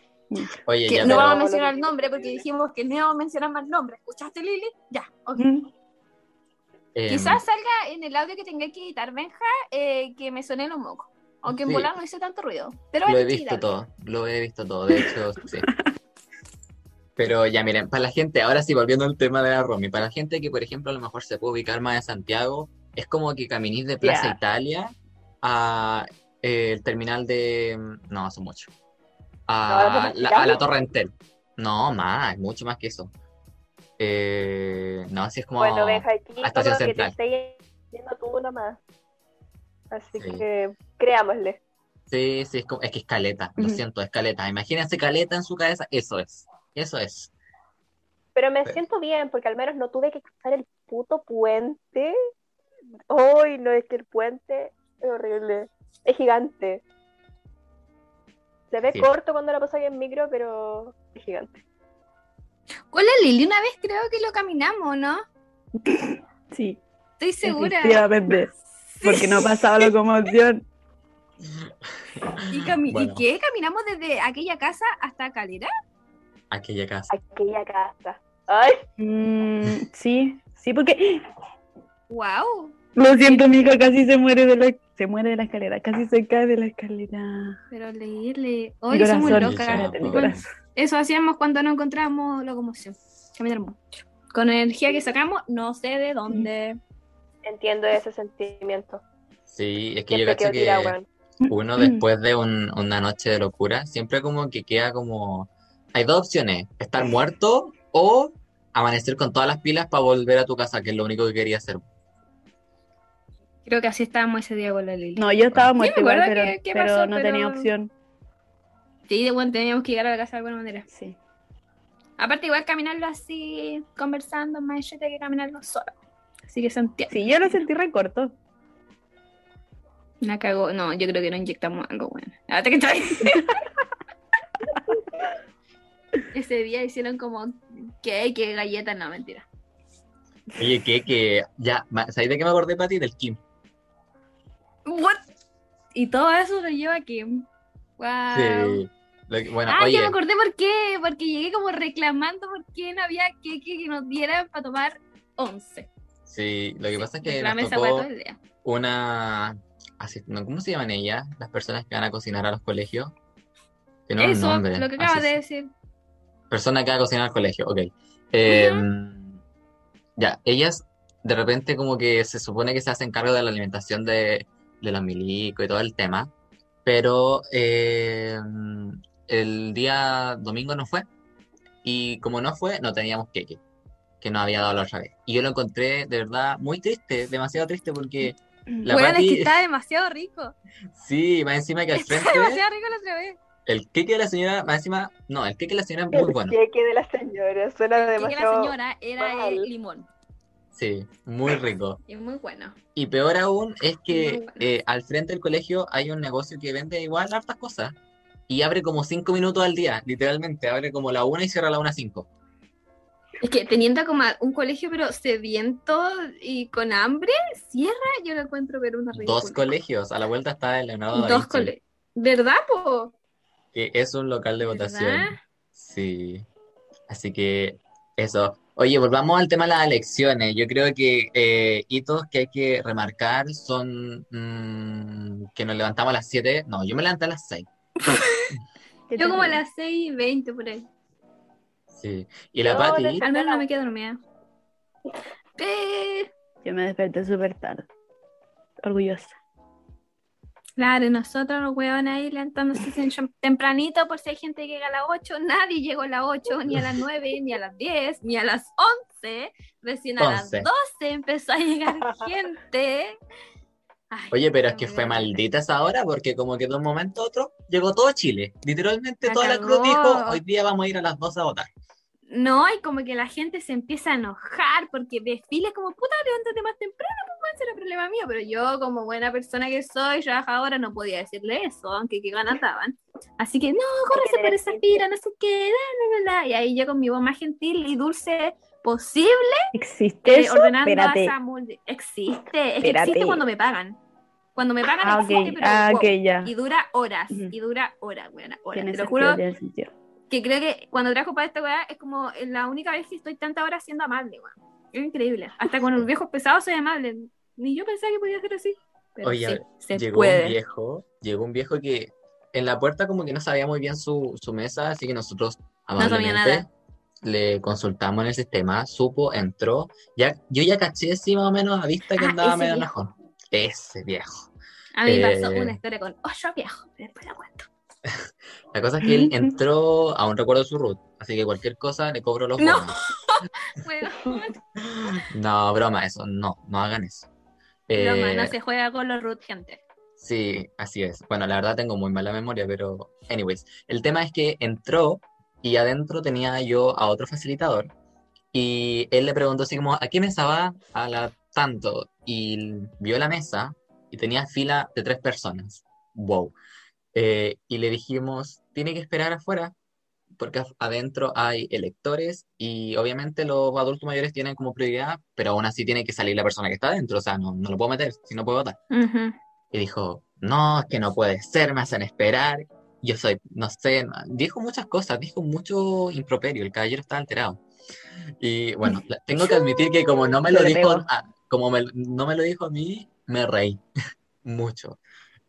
Oye, Que ya, no vamos a mencionar el nombre porque dijimos que no íbamos a mencionar más nombres. ¿Escuchaste, Lili? Ya, ok. Mm. em, Quizás salga en el audio que tenga que editar, Benja, eh, que me suene los mocos. Aunque en Sí. volar no hice tanto ruido. Pero Lo he visto todo, lo he visto todo, de hecho, sí. Pero ya miren, para la gente, ahora sí, volviendo al tema de la Romy, para la gente que, por ejemplo, a lo mejor se puede ubicar más en Santiago, es como que caminís de Plaza. Italia a eh, el terminal de... No, hace mucho. ¿No, A la, a la? Torre Entel. No, más, mucho más que eso. Eh, no, así es como... Bueno, Benja, aquí a Estación que te Central. yendo tú nomás. Así Sí. que creámosle. Sí, sí, es, como- es que es caleta, lo siento, es caleta. Imagínense caleta en su cabeza, eso es, eso es. Pero me siento bien porque al menos no tuve que cruzar el puto puente. Ay, no, es que el puente es horrible. Es gigante. Se ve Sí. corto cuando lo paso ahí en micro, pero es gigante. Con la Lili una vez creo que lo caminamos, ¿no? Sí, Estoy segura. efectivamente. Porque no ha pasado locomoción. ¿Y, cami- ¿Y Bueno. qué? ¿Caminamos desde aquella casa hasta Calera? Aquella casa. Aquella casa. Ay, Mm, sí, sí, porque. ¡Wow! Lo siento, mi hija casi se muere de la, se muere de la escalera, casi se cae de la escalera. Pero leerle. Hoy somos locas. Bueno. Eso hacíamos cuando no encontrábamos locomoción. Caminar mucho. Con energía que sacamos, no sé de dónde. entiendo ese sentimiento. Sí, es que yo tirada, que uno después de un- una noche de locura, siempre como que queda como... Hay dos opciones, estar muerto o amanecer con todas las pilas para volver a tu casa, que es lo único que quería hacer. Creo que así estábamos ese día con la Lili. No, yo estaba muerta igual, pero, pasó, no pero- tenía opción. Sí, de bueno, teníamos que llegar a la casa de alguna manera. Sí. Aparte, igual caminarlo así, conversando, más entrete que caminarlo solo. Así que Santiago. Sí, yo lo sentí recorto. La cagó. No, yo creo que no inyectamos algo bueno. Ahora que. Ese día hicieron como que, que galletas, no, mentira. Oye, que, que, ya, ¿sabes de qué me acordé, Pati? Del Kim. What? Y todo eso lo lleva aquí. Wow. Sí. Que- bueno, ah, oye, ya me acordé por qué. Porque llegué como reclamando por qué no había queque que nos dieran para tomar 11. sí, lo que pasa es que nos tocó una... ¿Cómo se llaman ellas? Las personas que van a cocinar a los colegios. Eso, lo que acabas de decir. Persona que va a cocinar al colegio, ok. Eh, Ya, ellas de repente como que se supone que se hacen cargo de la alimentación de, de los milicos y todo el tema, pero eh, el día domingo no fue y como no fue, no teníamos queque, que nos había dado la otra vez. Y yo lo encontré de verdad muy triste, demasiado triste porque la Bueno, es que está demasiado rico. sí, más encima que al Está frente, demasiado rico la otra vez. el queque de la señora, más encima, no, el queque de la señora es muy El bueno. queque de la señora. Suena Que la demasiado. señora era mal. el limón. Sí, muy rico. Y muy bueno. Y peor aún es que bueno. eh, al frente del colegio hay un negocio que vende igual hartas cosas. Y abre como cinco minutos al día, literalmente. Abre como la una y cierra la una cinco. Es que teniendo como un colegio pero sediento y con hambre, cierra, yo lo encuentro pero una ridícula. Dos colegios. A la vuelta está el Leonardo da Dos colegios. ¿Verdad, po? que es un local de ¿Verdad? votación. Sí. Así que eso. Oye, volvamos al tema de las elecciones. Yo creo que eh, hitos que hay que remarcar son mm, que nos levantamos a las 7. No, yo me levanté a las 6. ¿Qué Yo como a las 6 y 20 por ahí. Sí. Y la Pati, Al menos no me quedo dormida. Eh, Yo me desperté súper tarde. Orgullosa. Claro, nosotros los huevones ahí levantándose tem- tempranito por si hay gente que llega a las 8. Nadie llegó a las 8, ni a las 9, ni a las 10, ni a las 11. Recién a las 11. 12 empezó a llegar gente. Ay, Oye, pero es que fue maldita esa hora porque como que de un momento a otro llegó todo Chile. Literalmente toda la cruz dijo, hoy día vamos a ir a las 2 a votar. No, y como que la gente se empieza a enojar porque desfiles como, puta, levántate más temprano, pues será problema mío. Pero yo, como buena persona que soy, trabajadora, no podía decirle eso, aunque qué ganas daban. Así que, no, córrese por esa pira, no sé qué, bla, bla, bla. Y ahí yo con mi voz más gentil y dulce posible, ¿Existe eh, eso? ordenando Espérate. a. Existe, es que existe cuando me pagan. Cuando me pagan Ah, existe, pero Ah, wow. ya. Y dura horas, y dura horas, buena, horas. Te lo juro. Que creo que cuando trabajo para esta weá es como la única vez que estoy tanta hora siendo amable, weón. Es increíble. Hasta con los viejos pesados soy amable. Ni yo pensaba que podía ser así. Pero Oye, sí, llegó puede. un viejo, llegó un viejo que en la puerta como que no sabía muy bien su, su mesa, así que nosotros sabía amablemente nada. le consultamos en el sistema, supo, entró, ya, yo ya caché sí más o menos a vista que Ah, andaba medio enojón. Ese viejo. A mí me Eh, pasó una historia con ocho viejos, después la cuento. La cosa es que él entró, aún recuerdo su root, así que cualquier cosa le cobro los No. bonos. No, broma, eso, no, no hagan eso. broma, Eh, no se juega con los root, gente. Sí, así es. Bueno, la verdad tengo muy mala memoria, pero anyways, el tema es que entró y adentro tenía yo a otro facilitador y él le preguntó así como, ¿a qué mesa va? A la tanto. Y vio la mesa y tenía fila de tres personas. Wow. Eh, y le dijimos, tiene que esperar afuera porque adentro hay electores y obviamente los adultos mayores tienen como prioridad, pero aún así tiene que salir la persona que está adentro, o sea, no, no lo puedo meter si no puedo votar. Ujú. Y dijo, no, es que no puede ser, me hacen esperar. Yo soy, no sé, dijo muchas cosas, dijo mucho improperio, el caballero estaba alterado. Y bueno, tengo que admitir que como no me lo dijo, a- como me- no me lo dijo a mí, me reí mucho.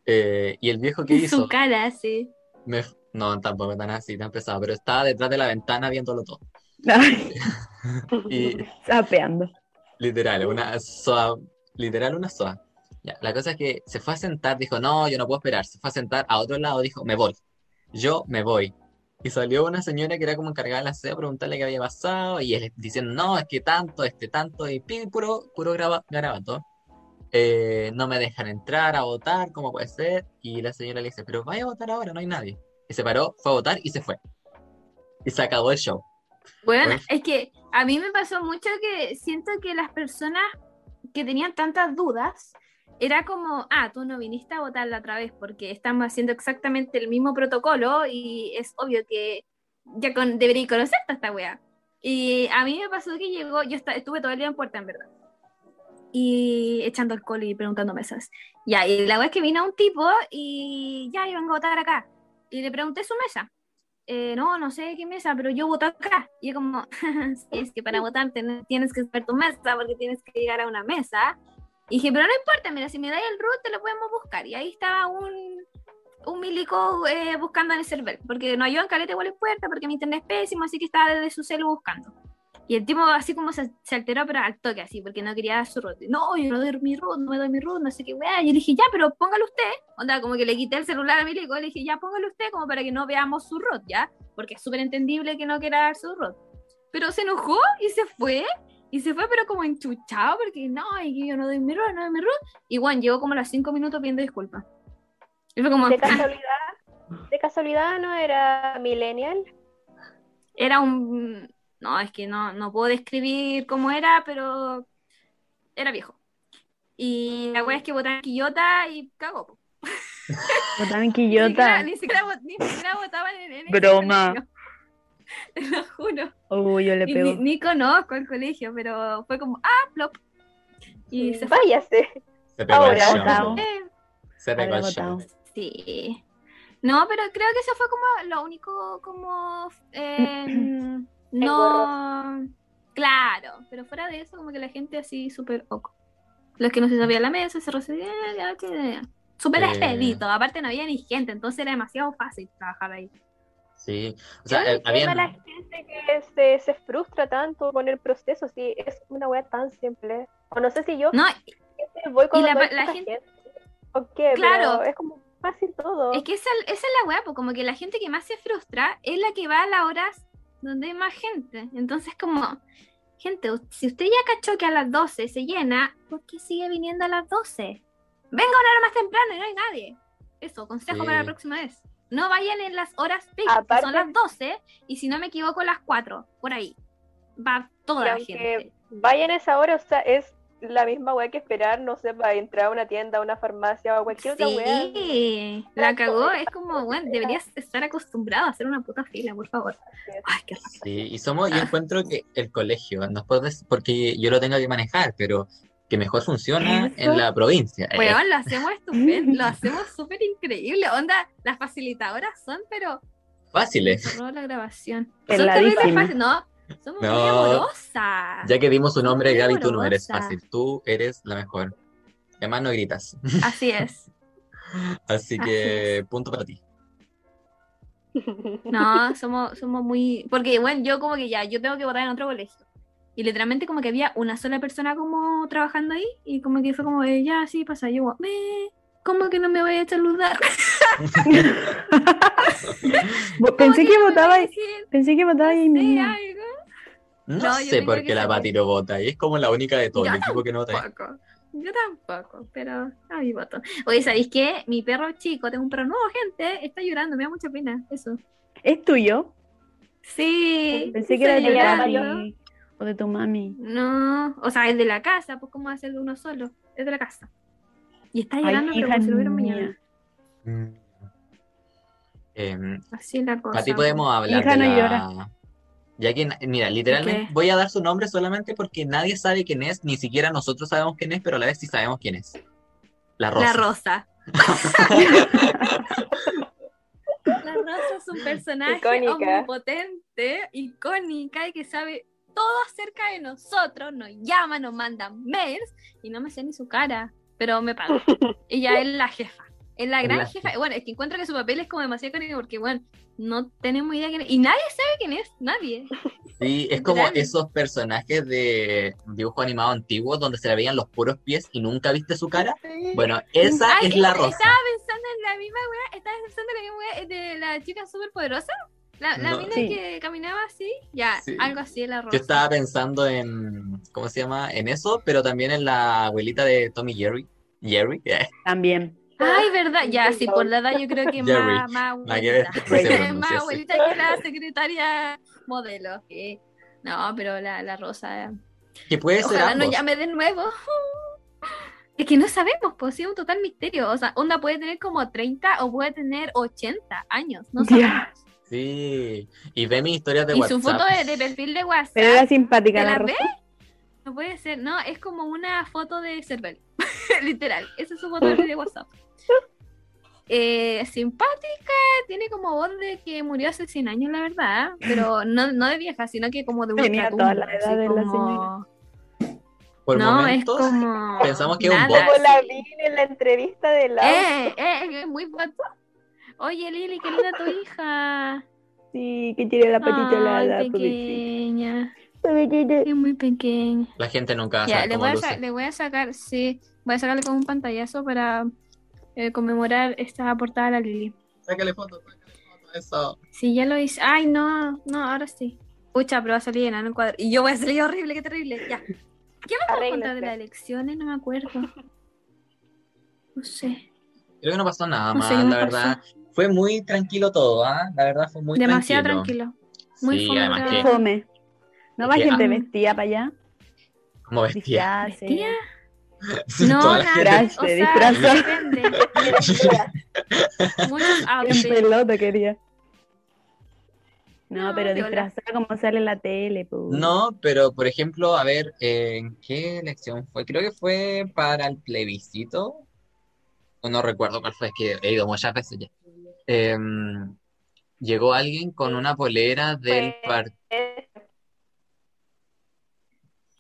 Eh, y el viejo que hizo, su cara, sí. me, no, tampoco tan así, tan pesado, pero estaba detrás de la ventana viéndolo todo. Y sapeando. Literal, una soa, literal una soa. Ya, la cosa es que se fue a sentar, dijo, no, yo no puedo esperar. Se fue a sentar a otro lado, dijo, me voy. Yo me voy. Y salió una señora que era como encargada de la sede a preguntarle qué había pasado. Y él diciendo, no, es que tanto, este tanto, y pi, puro, puro graba- garabato. Eh, no me dejan entrar a votar, ¿cómo puede ser? Y la señora le dice, pero vaya a votar ahora, no hay nadie. Y se paró, fue a votar y se fue. Y se acabó el show. Bueno, Bueno. es que a mí me pasó mucho que siento que las personas que tenían tantas dudas era como, ah, tú no viniste a votar la otra vez porque estamos haciendo exactamente el mismo protocolo y es obvio que ya con, debería conocerte a esta wea. Y a mí me pasó que llegó, yo estuve todo el día en puerta, en verdad. Y echando alcohol y preguntando mesas. Ya, y la es que vino un tipo y ya, yo vengo a votar acá. Y le pregunté su mesa eh, no, no sé qué mesa, pero yo voto acá. Y yo como, sí, es que para votar tienes que saber tu mesa porque tienes que llegar a una mesa. Y dije, pero no importa, mira, si me dais el root te lo podemos buscar. Y ahí estaba un, un milico eh, buscando en el server, porque no ayudan caleta igual en puerta, porque mi internet es pésimo, así que estaba desde su celu buscando. Y el tipo así como se, se alteró, pero al toque, así, porque no quería dar su root. No, yo no doy mi root, no me doy mi root, no sé qué weá. Y yo le dije, ya, pero póngalo usted. Onda, como que le quité el celular a Milico, le dije, ya, póngalo usted, como para que no veamos su root, ¿ya? Porque es súper entendible que no quiera dar su root. Pero se enojó y se fue. Y se fue, pero como enchuchado, porque no, y yo no doy mi root, no doy mi root. Y Juan llegó como a los cinco minutos pidiendo disculpas. Y fue como, De casualidad, de casualidad no era millennial. era un... No, es que no, no puedo describir cómo era, pero era viejo. Y la wea es que votaba en Quillota y cagó. siquiera, Quillota. ni siquiera, ni siquiera votaban en, en Broma. colegio. Te lo juro. Uy, yo le pego. ni, ni conozco el colegio, pero fue como, ah, plop. Y se fue. Váyase. Se pegó el Ahora, show. votado. Eh, Se pegó el show. Sí. No, pero creo que eso fue como lo único como eh, no claro, pero fuera de eso como que la gente así súper ok. Los que no se sabían la mesa, se recibían, ya. súper expedito, aparte no había ni gente, entonces era demasiado fácil trabajar ahí. Sí. O sea, eh, entiendo a la gente que se, se frustra tanto con el proceso, si es una wea tan simple. O no sé si yo No, voy con la- gente- ¿O qué? Claro. Pero es como fácil todo. es que esa, esa es la weá, pues como que la gente que más se frustra es la que va a las horas donde hay más gente. Entonces como, gente, si usted ya cachó que a las 12 se llena, ¿por qué sigue viniendo a las 12? Venga una hora más temprano y no hay nadie. Eso, consejo Sí. para la próxima vez. No vayan en las horas peak, que son las 12, y si no me equivoco, las 4, por ahí. Va toda Y la gente. vayan a esa hora, o sea, es la misma wea que esperar, no sé, para entrar a una tienda, a una farmacia o cualquier otra wea. Sí, la cagó. Es como, bueno, deberías estar acostumbrado a hacer una puta fila, por favor. Ay, qué raro. Sí, y somos, yo encuentro que el colegio, no es por des- porque yo lo tengo que manejar, pero que mejor funciona ¿Eso? en la provincia. Eh, Weón, lo hacemos estupendo, lo hacemos súper increíble. Onda, las facilitadoras son, pero fáciles. la grabación. Son fáciles. No, somos muy amorosas. Ya que dimos su nombre, Muy Gaby, tú no eres amorosa. fácil, tú eres la mejor. Además no gritas. Así es. Así Así que punto para ti. No, somos, somos muy. Porque, bueno, yo como que ya, yo tengo que votar en otro colegio. Y literalmente como que había una sola persona como trabajando ahí. Y como que fue como, de, ya, sí, pasa. Yo, como, me. ¿Cómo que no me voy a saludar? Pensé que votaba, pensé que votaba ahí mismo. algo. No, sé por qué la. Pati no vota. Y es como la única de todo Yo el equipo que no vota. Tampoco. Yo tampoco, pero a mi voto. Oye, ¿sabéis qué? Mi perro chico, tengo un perro nuevo, gente, está llorando, me da mucha pena. Eso. ¿Es tuyo? Sí. Pensé que era de tu papi o de tu mami. No, o sea, es de la casa, pues ¿cómo ser de uno solo? Es de la casa. Y está llorando, Ay, pero como si lo vieron mañana. Mm. Em, Así es la cosa. Pati, podemos hablar hija de no la... llora. Ya que, mira, literalmente voy a dar su nombre solamente porque nadie sabe quién es, ni siquiera nosotros sabemos quién es, pero a la vez sí sabemos quién es. La Rosa. La rosa. La rosa es un personaje Icónica. omnipotente, icónica y que sabe todo acerca de nosotros. Nos llama, nos manda mails y no me sé ni su cara, pero me paga. Ella es la jefa. Es la gran la jefa. Bueno, es que encuentro que su papel es como demasiado icónico porque, bueno, no tenemos idea quién es. Y nadie sabe quién es, nadie. Sí, es como esos personajes de dibujo animado antiguo donde se le veían los puros pies y nunca viste su cara. Bueno, esa Ay, es la Rosa. Estaba pensando en la misma wea, estaba pensando en la misma wea de la chica súper poderosa. La, la No. mina Sí. que caminaba así, ya, Sí. algo así de la rosa. Yo estaba pensando en, ¿cómo se llama? En eso, pero también en la abuelita de Tommy Jerry. Jerry, También. Ay, verdad, ya, sí, por la edad yo creo que más, abuelita. no se más abuelita que la secretaria modelo. sí. No, pero la, la rosa. que puede ser Ojalá no llame de nuevo. Es que no sabemos, pues sí, es un total misterio. O sea, Onda puede tener como 30 o puede tener 80 años. No sabemos. Sí, y ve mis historias de Y WhatsApp. su foto de, de perfil de WhatsApp. Pero era simpática ¿Te la la rosa. No puede ser, no, es como una foto de Cervel. Literal, esa es su foto de WhatsApp. Eh, simpática, tiene como voz de que murió hace 100 años, la verdad, pero no, no de vieja, sino que como de Tenía toda la edad de la como- Por no, momentos, es como. pensamos que es un bot. Como la vi en la entrevista de la. Eh, eh, es muy guapo. Oye, Lili, qué linda tu hija. Sí, que tiene la patita helada. Pequeña. Es muy pequeña. la gente nunca va a Ya, saber le cómo voy, a le voy a sacar, sí, voy a sacarle como un pantallazo para eh, conmemorar esta portada a la Lili. Sácale foto, sácale foto, eso. Sí, ya lo hice. Ay, no, no, ahora sí. Pucha, pero va a salir en el cuadro. Y yo voy a salir horrible, qué terrible. Ya. ¿Qué me puedo contar de las elecciones? No me acuerdo. No sé. Creo que no pasó nada No más, sé la verdad. Fue muy tranquilo todo, ¿ah? La verdad fue muy Demasiado tranquilo. tranquilo. Muy sí, fome, además que, Fome. ¿No va gente ah. vestida para allá? Como vestía. Disfraces. No, nada. O sea, depende. Muchos En pelota quería. No, No, pero disfrazada como sale en la tele, pues. No, pero por ejemplo, a ver, eh, ¿en qué elección fue? Creo que fue para el plebiscito. O no recuerdo cuál fue, es que he ido muchas veces ya. Em, llegó alguien con una polera del partido.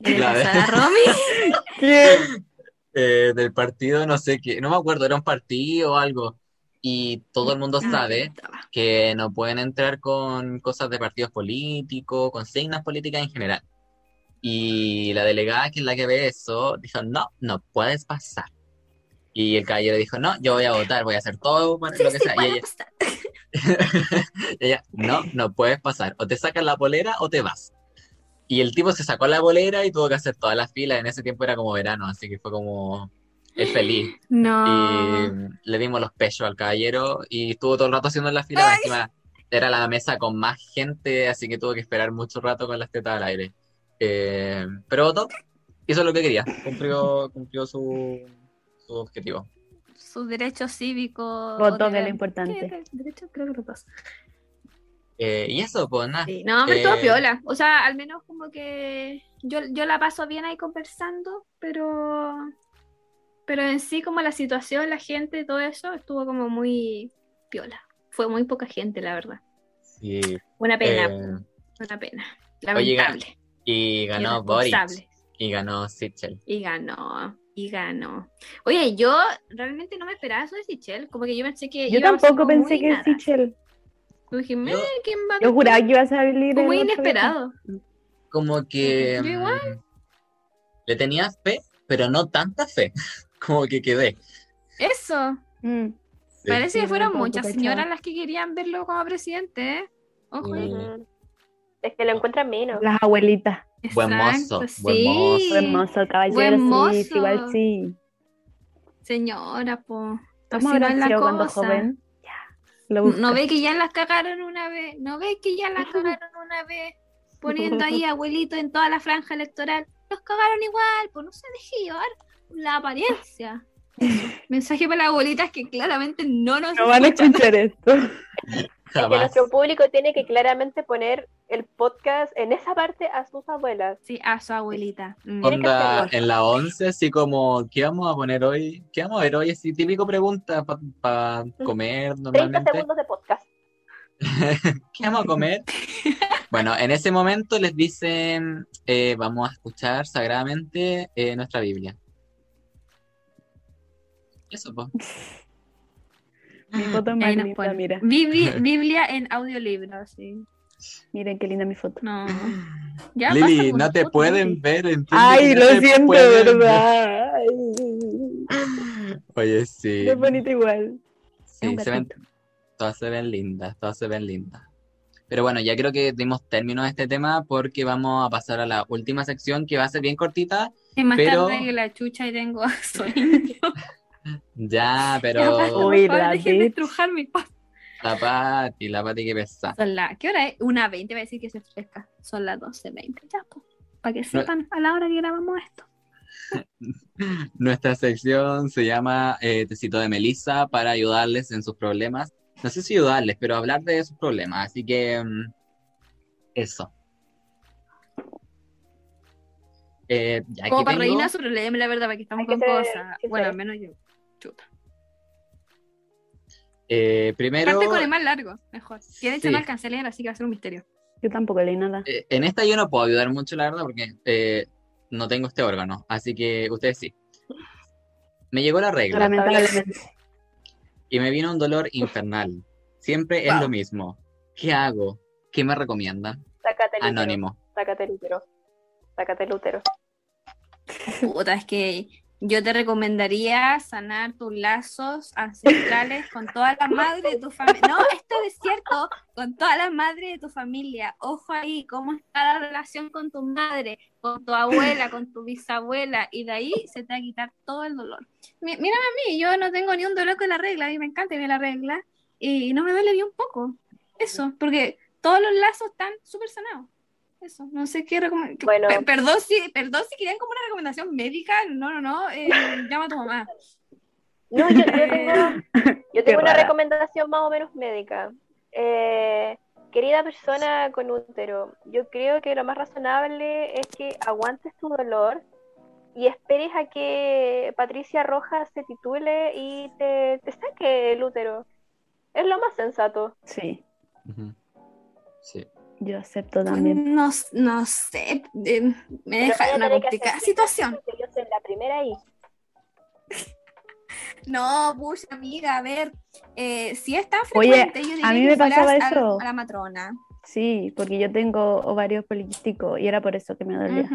¿Qué le La pasa de- la Romy? ¿Quién? Eh, del partido, no sé qué, no me acuerdo, era un partido o algo. Y todo el mundo Ah, sabe que no pueden entrar con cosas de partidos políticos, con signas políticas en general. Y la delegada, que es la que ve eso, dijo, no, no puedes pasar. Y el caballero dijo, no, yo voy a votar, voy a hacer todo, Sí, lo que sí, sea. Ella, y ella, no, no puedes pasar. O te sacas la polera o te vas. Y el tipo se sacó la polera y tuvo que hacer todas las filas. En ese tiempo era como verano, así que fue como el feliz. No. Y le dimos los pechos al caballero y estuvo todo el rato haciendo la fila. Encima era la mesa con más gente, así que tuvo que esperar mucho rato con las tetas al aire. Eh, pero votó, hizo lo que quería, cumplió, cumplió su, su objetivo. Sus derechos cívicos. Votó, que es lo importante. ¿Qué? ¿De- Derechos, creo que los dos. Eh, y eso, pues nada. Sí, no, pero Eh, estuvo piola. O sea, al menos como que yo, yo la paso bien ahí conversando, pero pero en sí como la situación, la gente, todo eso, estuvo como muy piola. Fue muy poca gente, la verdad. Sí, Una pena, eh, una pena. Oye, Lamentable. y ganó irresponsable. y ganó Sichel. Y ganó, y ganó. Oye, yo realmente no me esperaba eso de Sichel, como que yo pensé que Yo tampoco pensé que nada. Sichel. Yo dije, "Meh, Yo- ¿quién va a Yo juraba que iba a salir Fue el muy otro inesperado. Como que Yo igual. mm, le tenía fe, pero no tanta fe. Como que quedé. Eso. Mm. Sí. Parece Sí, que fueron muchas señoras las que querían verlo como presidente, ¿eh? Ojo. Mm. Es que lo encuentran menos. Las abuelitas. Buen Exacto, mozo, buen mozo. Buen mozo, caballero, Buen mozo. sí, igual sí. Señora, po. ¿Cómo Así no habrá es la sido cuando joven? No ve que ya las cagaron una vez. No ve que ya las cagaron una vez. Poniendo ahí abuelito en toda la franja electoral. Los cagaron igual, pues no se deje llevar la apariencia. Mensaje para las abuelitas que claramente no nos No van a escuchar esto. Que nuestro público tiene que claramente poner el podcast en esa parte a sus abuelas. Sí, a su abuelita. Mm. Onda en la 11, así como, ¿qué vamos a poner hoy? ¿Qué vamos a ver hoy? Así típico pregunta para comer 30 normalmente. segundos de podcast. ¿Qué vamos a comer? Bueno, en ese momento les dicen, eh, vamos a escuchar sagradamente eh, nuestra Biblia. Eso, pues. Mi foto es más linda, mira. Bibli- Biblia en audiolibro, sí. Miren qué linda mi foto. No. Ya Lili, no te nosotros, pueden Lili. ver. entiende Ay, no lo siento. ¿verdad? Ay. Oye, sí. Es bonito igual. Sí, se ven, todas se ven lindas, todas se ven lindas. Pero bueno, ya creo que dimos término a este tema porque vamos a pasar a la última sección que va a ser bien cortita. Es más pero- tarde que la chucha y tengo sueño. Ya, pero Uy, favor, la dejen de estrujar mi paz. la Pati, la Pati que pesa. Son la, ¿Qué hora es? Una 20, va a decir que se fresca. Son las 12.20. Ya, pues. Para que sepan a la hora que grabamos esto. Nuestra sección se llama eh, Tecito de Melissa para ayudarles en sus problemas. No sé si ayudarles, pero hablar de sus problemas. Así que mm, eso. Eh, ya para tengo- su problema, la verdad, para que estamos Hay con ser cosas. Bueno, al menos yo. Chuta. eh, primero, Parte con el más largo, mejor. Que de hecho Sí. no alcancé a leer, así que va a ser un misterio. Yo tampoco leí nada. eh, en esta yo no puedo ayudar mucho, la verdad, porque eh, no tengo este órgano. Así que ustedes sí. Me llegó la regla Lamentablemente. y me vino un dolor infernal. Siempre es Wow. lo mismo. ¿Qué hago? ¿Qué me recomiendan? Sácate el útero. Anónimo. Sácate el útero. Sácate el útero. Puta, es que yo te recomendaría sanar tus lazos ancestrales con todas las madres de tu familia. No, esto es cierto, con todas las madres de tu familia. Ojo ahí, cómo está la relación con tu madre, con tu abuela, con tu bisabuela, y de ahí se te va a quitar todo el dolor. Mi- Mírame a mí, yo no tengo ni un dolor con la regla, a mí me encanta ir la regla, y no me duele ni un poco. Eso, porque todos los lazos están súper sanados. Eso. No sé qué recomendar. Bueno. Perdón si, perdón si querían como una recomendación médica. No, no, no. eh, llama a tu mamá. No, yo, yo tengo, yo tengo una recomendación más o menos médica. Eh, querida persona con útero, yo creo que lo más razonable es que aguantes tu dolor y esperes a que Patricia Rojas se titule y te, te saque el útero. Es lo más sensato. Sí. Sí. Yo acepto también. No, no sé. eh, me deja una complicada situación. Yo soy la primera ahí. No, Bush, amiga, a ver. eh, si es tan Oye, frecuente, yo diría a mí me pasaba eso. a la matrona. Sí, porque yo tengo ovarios poliquísticos y era por eso que me dolía.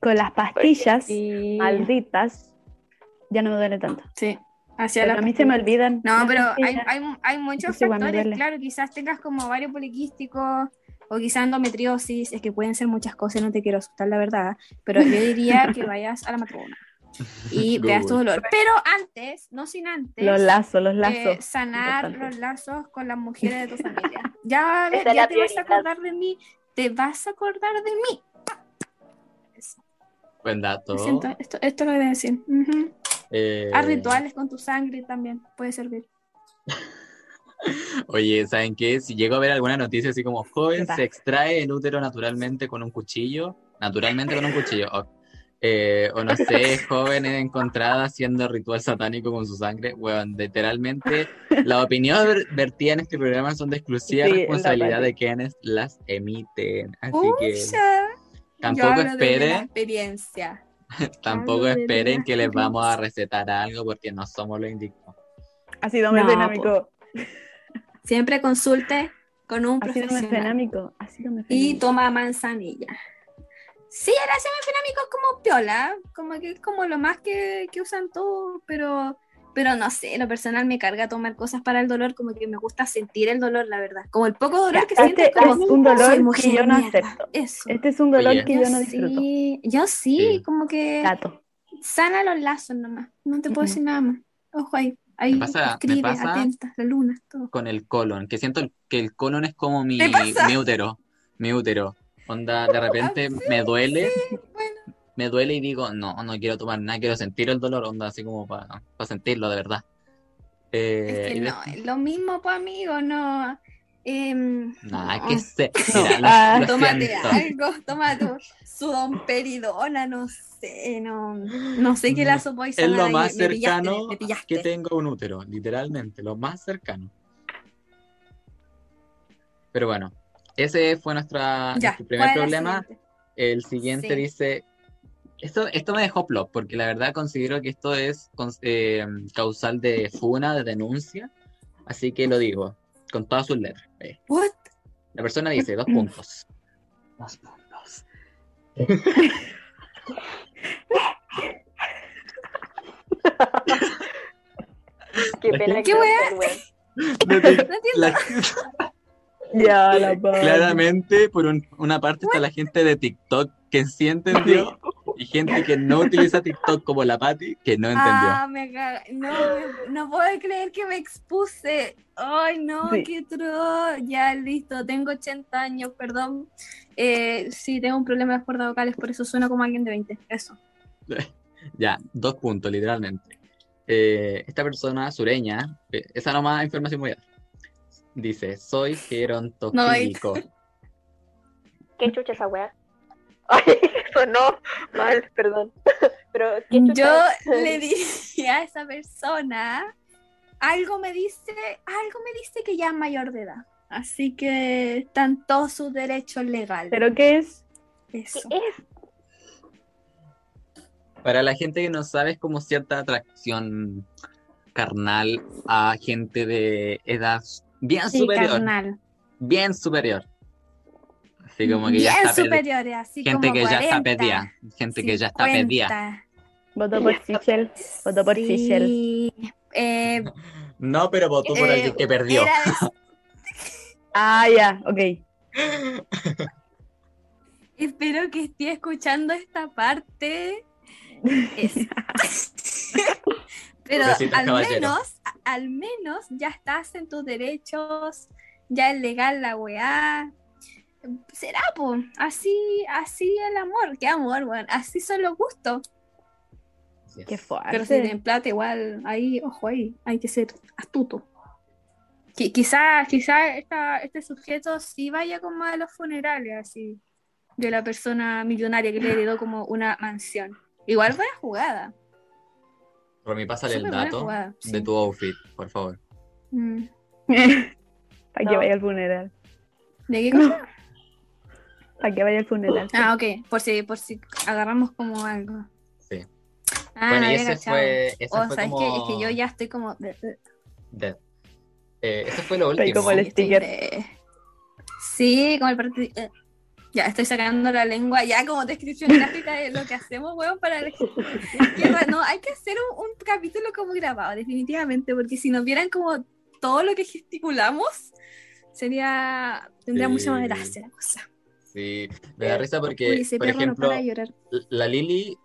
Con las pastillas Sí. malditas ya no me duele tanto. Sí. Hacia Pero la a mí se me olvidan. No, pero hay, hay, hay muchos Entonces factores, claro, quizás tengas como ovario poliquístico o quizás endometriosis, es que pueden ser muchas cosas, no te quiero asustar la verdad, pero yo diría que vayas a la matrona y veas tu dolor. Pero antes, no sin antes, Los lazos, los eh, lazos. sanar importante. los lazos con las mujeres de tu familia. Ya, ya te vas a prioridad. acordar de mí, te vas a acordar de mí. Buen dato. siento, esto, esto lo voy a decir. Ujú. Eh, Haz rituales con tu sangre también, puede servir. Oye, ¿saben qué? Si llego a ver alguna noticia así como joven se extrae el útero naturalmente con un cuchillo, naturalmente con un cuchillo, o, eh, o no sé, joven encontrada haciendo ritual satánico con su sangre, weón, literalmente las opiniones ver- vertidas en este programa son de exclusiva Sí, responsabilidad de quienes las emiten, así que tampoco esperen, experiencia. tampoco esperen que les vamos a recetar algo porque no somos los indignos. Ha sido muy No, dinámico. Siempre consulte con un Ha sido muy profesional dinámico. Ha sido muy y dinámico. toma manzanilla. Sí, el ácido menfenámico es como piola, como que es como lo más que, que usan todos, pero, pero no sé, lo personal me carga tomar cosas para el dolor, como que me gusta sentir el dolor, la verdad. Como el poco dolor que Este sientes, es como un dolor soy que mujer yo no mierda. acepto. Eso. Este es un dolor Oye. que yo no disfruto. sí, yo sí, Sí. como que Gato. sana los lazos nomás, no te puedo decir nada más. Ojo ahí, ahí Me pasa- me escribe, pasa- atenta, la luna, todo. con el colon, que siento que el colon es como mi, mi útero, mi útero. Onda, de repente me duele, me duele y digo, no, no quiero tomar nada, quiero sentir el dolor, onda, así como para sentirlo de verdad. Eh, Es que y no, después- es lo mismo, pues amigo, no. em, Nada, no. que sé. No. Mira, lo- Ah. lo Tómate siento. algo, toma tu sudamperidona, no sé, no, no sé qué lazo voy a Es lo más me pillaste, cercano me pillaste. que tengo un útero, literalmente, lo más cercano. Pero bueno, ese fue nuestra, Ya, nuestro primer ¿cuál es la problema. siguiente? El siguiente Sí. dice, esto, esto me dejó plop, porque la verdad considero que esto es eh, causal de funa, de denuncia, así que lo digo, con todas sus letras. Eh, What? La persona dice, dos puntos. Dos puntos. Qué pena ¿Qué que la- Ya, la claramente, por un- una parte está la gente de TikTok que sí entendió, y gente que no utiliza TikTok como la Patti, que no entendió. Ah, me caga- No, no puedo creer que me expuse. Ay, no, Sí. qué tro. Ya, listo, tengo 80 años, perdón. Eh, sí, tengo un problema de cuerdas vocales, por eso suena como alguien de 20. Eso. Ya, dos puntos, literalmente. Eh, esta persona sureña, eh, esa nomás información voy a dar. Dice, soy gerontofílico. ¿Qué chucha esa weá? Sonó mal, perdón. Pero, ¿qué Yo le diría a esa persona, algo me dice, algo me dice que ya es mayor de edad. Así que están todos sus derechos legales. ¿Pero qué es? Eso. ¿Qué es? Para la gente que no sabe, es como cierta atracción carnal a gente de edad bien Sí, superior. carnal. Bien superior. Así como que ya está pedi- superiores, así Gente como que ya está 40, pedida. Gente que ya está pedida. 50. Voto por Fischel. Voto por. Sí. Eh, No, pero votó por eh, alguien que perdió. era de- Ah, ya, ok. Espero que esté escuchando esta parte. Pero Besitos, al caballero. menos, al menos ya estás en tus derechos, ya es legal la weá. Será, po. Así, así el amor. Qué amor, weón. Así son los gustos. Qué fuerte. Pero si tienen plata, igual, ahí, ojo ahí, hay que ser astuto. Qui- Quizá, quizá esta, este sujeto sí vaya como a los funerales, así, de la persona millonaria que le heredó como una mansión. Igual buena jugada. Romy, pásale el Súper dato jugada, de sí. tu outfit, por favor. Mm. Para que No. vaya al funeral. ¿De qué cosa? Para que vaya al funeral. Ah, ok, por si, por si agarramos como algo. Sí. Ah, bueno, no y ese fue, ese Oh, fue ¿sabes como... Es que yo ya estoy como... Dead. Eh, ese fue lo Estoy último. como el Sí, estoy sticker. Sí, como el partido. Ya, estoy sacando la lengua, ya como descripción gráfica de lo que hacemos, weón, para ra- No, hay que hacer un, un capítulo como grabado, definitivamente, porque si nos vieran como todo lo que gesticulamos, sería. tendría Sí. mucha más gracia la cosa. Sí, me da risa porque, Uy, por ejemplo, no la Lili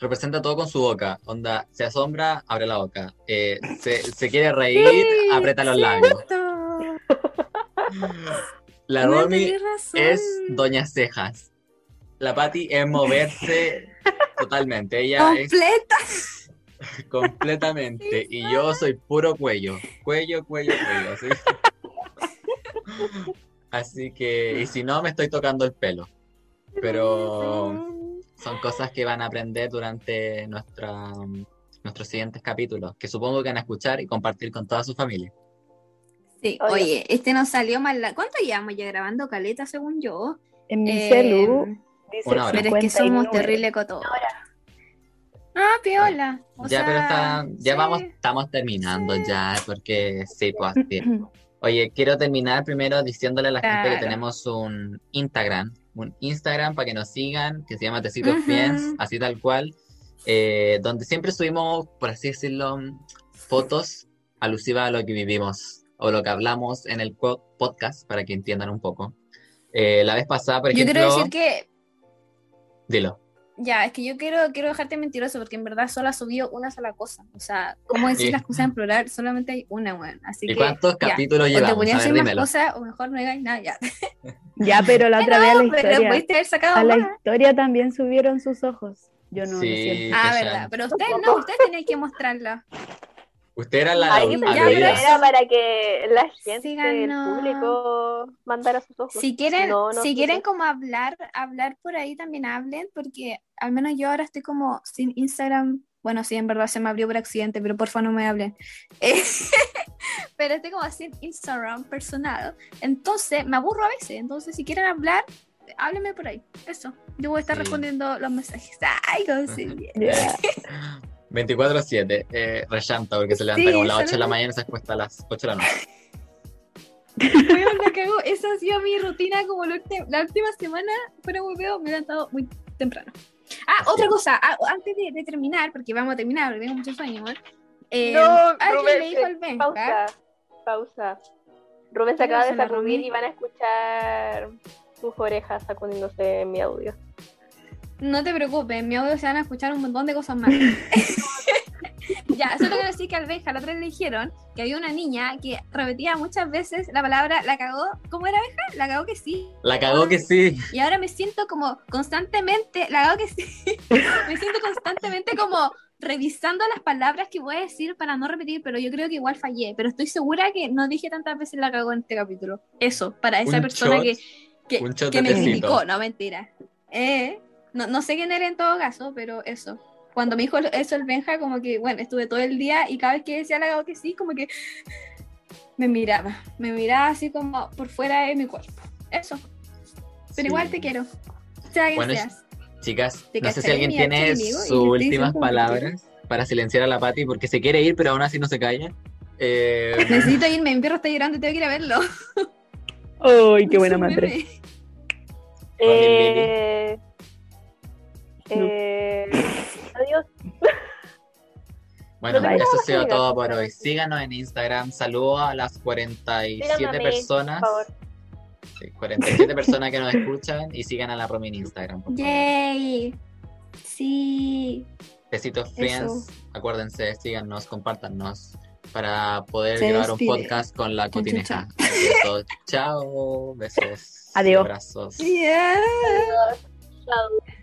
representa todo con su boca. Onda, se asombra, abre la boca. Eh, se, se quiere reír, Sí, aprieta los labios. La Bueno, Romy es Doña Cejas. La Patti es moverse totalmente. Ella es Completa. completamente. Y yo soy puro cuello. Cuello, cuello, cuello. Así que, y si no, me estoy tocando el pelo. Pero son cosas que van a aprender durante nuestra, nuestros siguientes capítulos, que supongo que van a escuchar y compartir con toda su familia. Sí, Oye. oye, este nos salió mal. la- ¿Cuánto llevamos ya grabando caleta, según yo? En mi Eh, celu dice una hora. Pero es que somos 59. terrible coto. Ah, piola. O ya, sea, pero está, ya sí. vamos, estamos terminando sí. ya, porque sí, pues. Oye, quiero terminar primero diciéndole a la gente que tenemos un Instagram, un Instagram para que nos sigan, que se llama Tecitos Ujú. Friends, así tal cual, eh, donde siempre subimos, por así decirlo, fotos alusivas a lo que vivimos o lo que hablamos en el po- podcast, para que entiendan un poco. Eh, la vez pasada, por Yo ejemplo, quiero decir que, dilo. Ya, es que yo quiero, quiero dejarte mentiroso porque en verdad solo ha subido una sola cosa. O sea, ¿cómo decir Sí. las cosas en plural? Solamente hay una, weón. Así ¿Y que. cuántos ya. capítulos O te llevamos? ponías A decir más cosas, o mejor no digáis nada, ya. Ya, pero la otra vez a la historia. pudiste haber sacado A la historia también subieron sus ojos. Yo no lo Sí. siento. Ah, verdad. Pero ustedes no, ustedes tenían que mostrarla. Usted era la pensé ya, era para que la gente, Síganos. el público, mandara sus ojos. Si quieren, No, no si quieren como hablar, hablar por ahí también hablen, porque al menos yo ahora estoy como sin Instagram. Bueno, sí, en verdad se me abrió por accidente, pero por favor no me hablen. Eh, pero estoy como sin Instagram personal. Entonces me aburro a veces. Entonces, si quieren hablar, háblenme por ahí. Eso. Yo voy a estar Sí. respondiendo los mensajes. Ay, bien. Ya. 24-7, eh, rellanta porque se levanta Sí, como a las 8 de la mañana y se acuesta a las 8 de la noche. Weón, la cago. Esa ha sido mi rutina como la, última semana. Pero muy veo, me he levantado muy temprano. Ah, otra cosa. ah, antes de, de terminar, porque vamos a terminar, porque tengo mucho sueño. Eh, No, Rubén, le dijo al Ben. Pausa, pausa. Rubén se ¿Qué acaba de sacudir y van a escuchar sus orejas sacudiéndose en mi audio. No te preocupes, en mi audio se van a escuchar un montón de cosas más. ya, solo quiero decir que al Benja la otra vez le dijeron que había una niña que repetía muchas veces la palabra la cagó. ¿Cómo era Benja? La cagó que sí. La cagó que sí. Y ahora me siento como constantemente, la cagó que sí. me siento constantemente como revisando las palabras que voy a decir para no repetir, pero yo creo que igual fallé. Pero estoy segura que no dije tantas veces la cagó en este capítulo. Eso, para esa Un persona shot, que, que, que me criticó, no mentira. Eh, no, no sé quién era en todo caso, pero eso. Cuando me dijo eso el Benja, como que, bueno, estuve todo el día y cada vez que decía la cagó que sí, como que me miraba. Me miraba así como por fuera de mi cuerpo. Eso. Pero Sí. igual te quiero. Sea quien Bueno, seas. Chicas, Te no sé si alguien tiene sus últimas palabras para silenciar a la Patti porque se quiere ir, pero aún así no se calla. Eh, Necesito irme, mi perro está llorando y tengo que ir a verlo. Uy, qué buena madre. Eh, No. eh, bueno, No eso ha sido todo por hoy. Síganos en Instagram. Saludos a las 47 Síganme mí, personas. por favor. Sí, 47 personas que nos escuchan y sigan a la Romy en Instagram. por favor. Yay. Sí. Besitos, Eso. friends. Acuérdense, síganos, compártanos. para poder Se grabar un despide. podcast con la cotineja. Eso, Chao, besos, Adiós. abrazos. Yeah. Chao.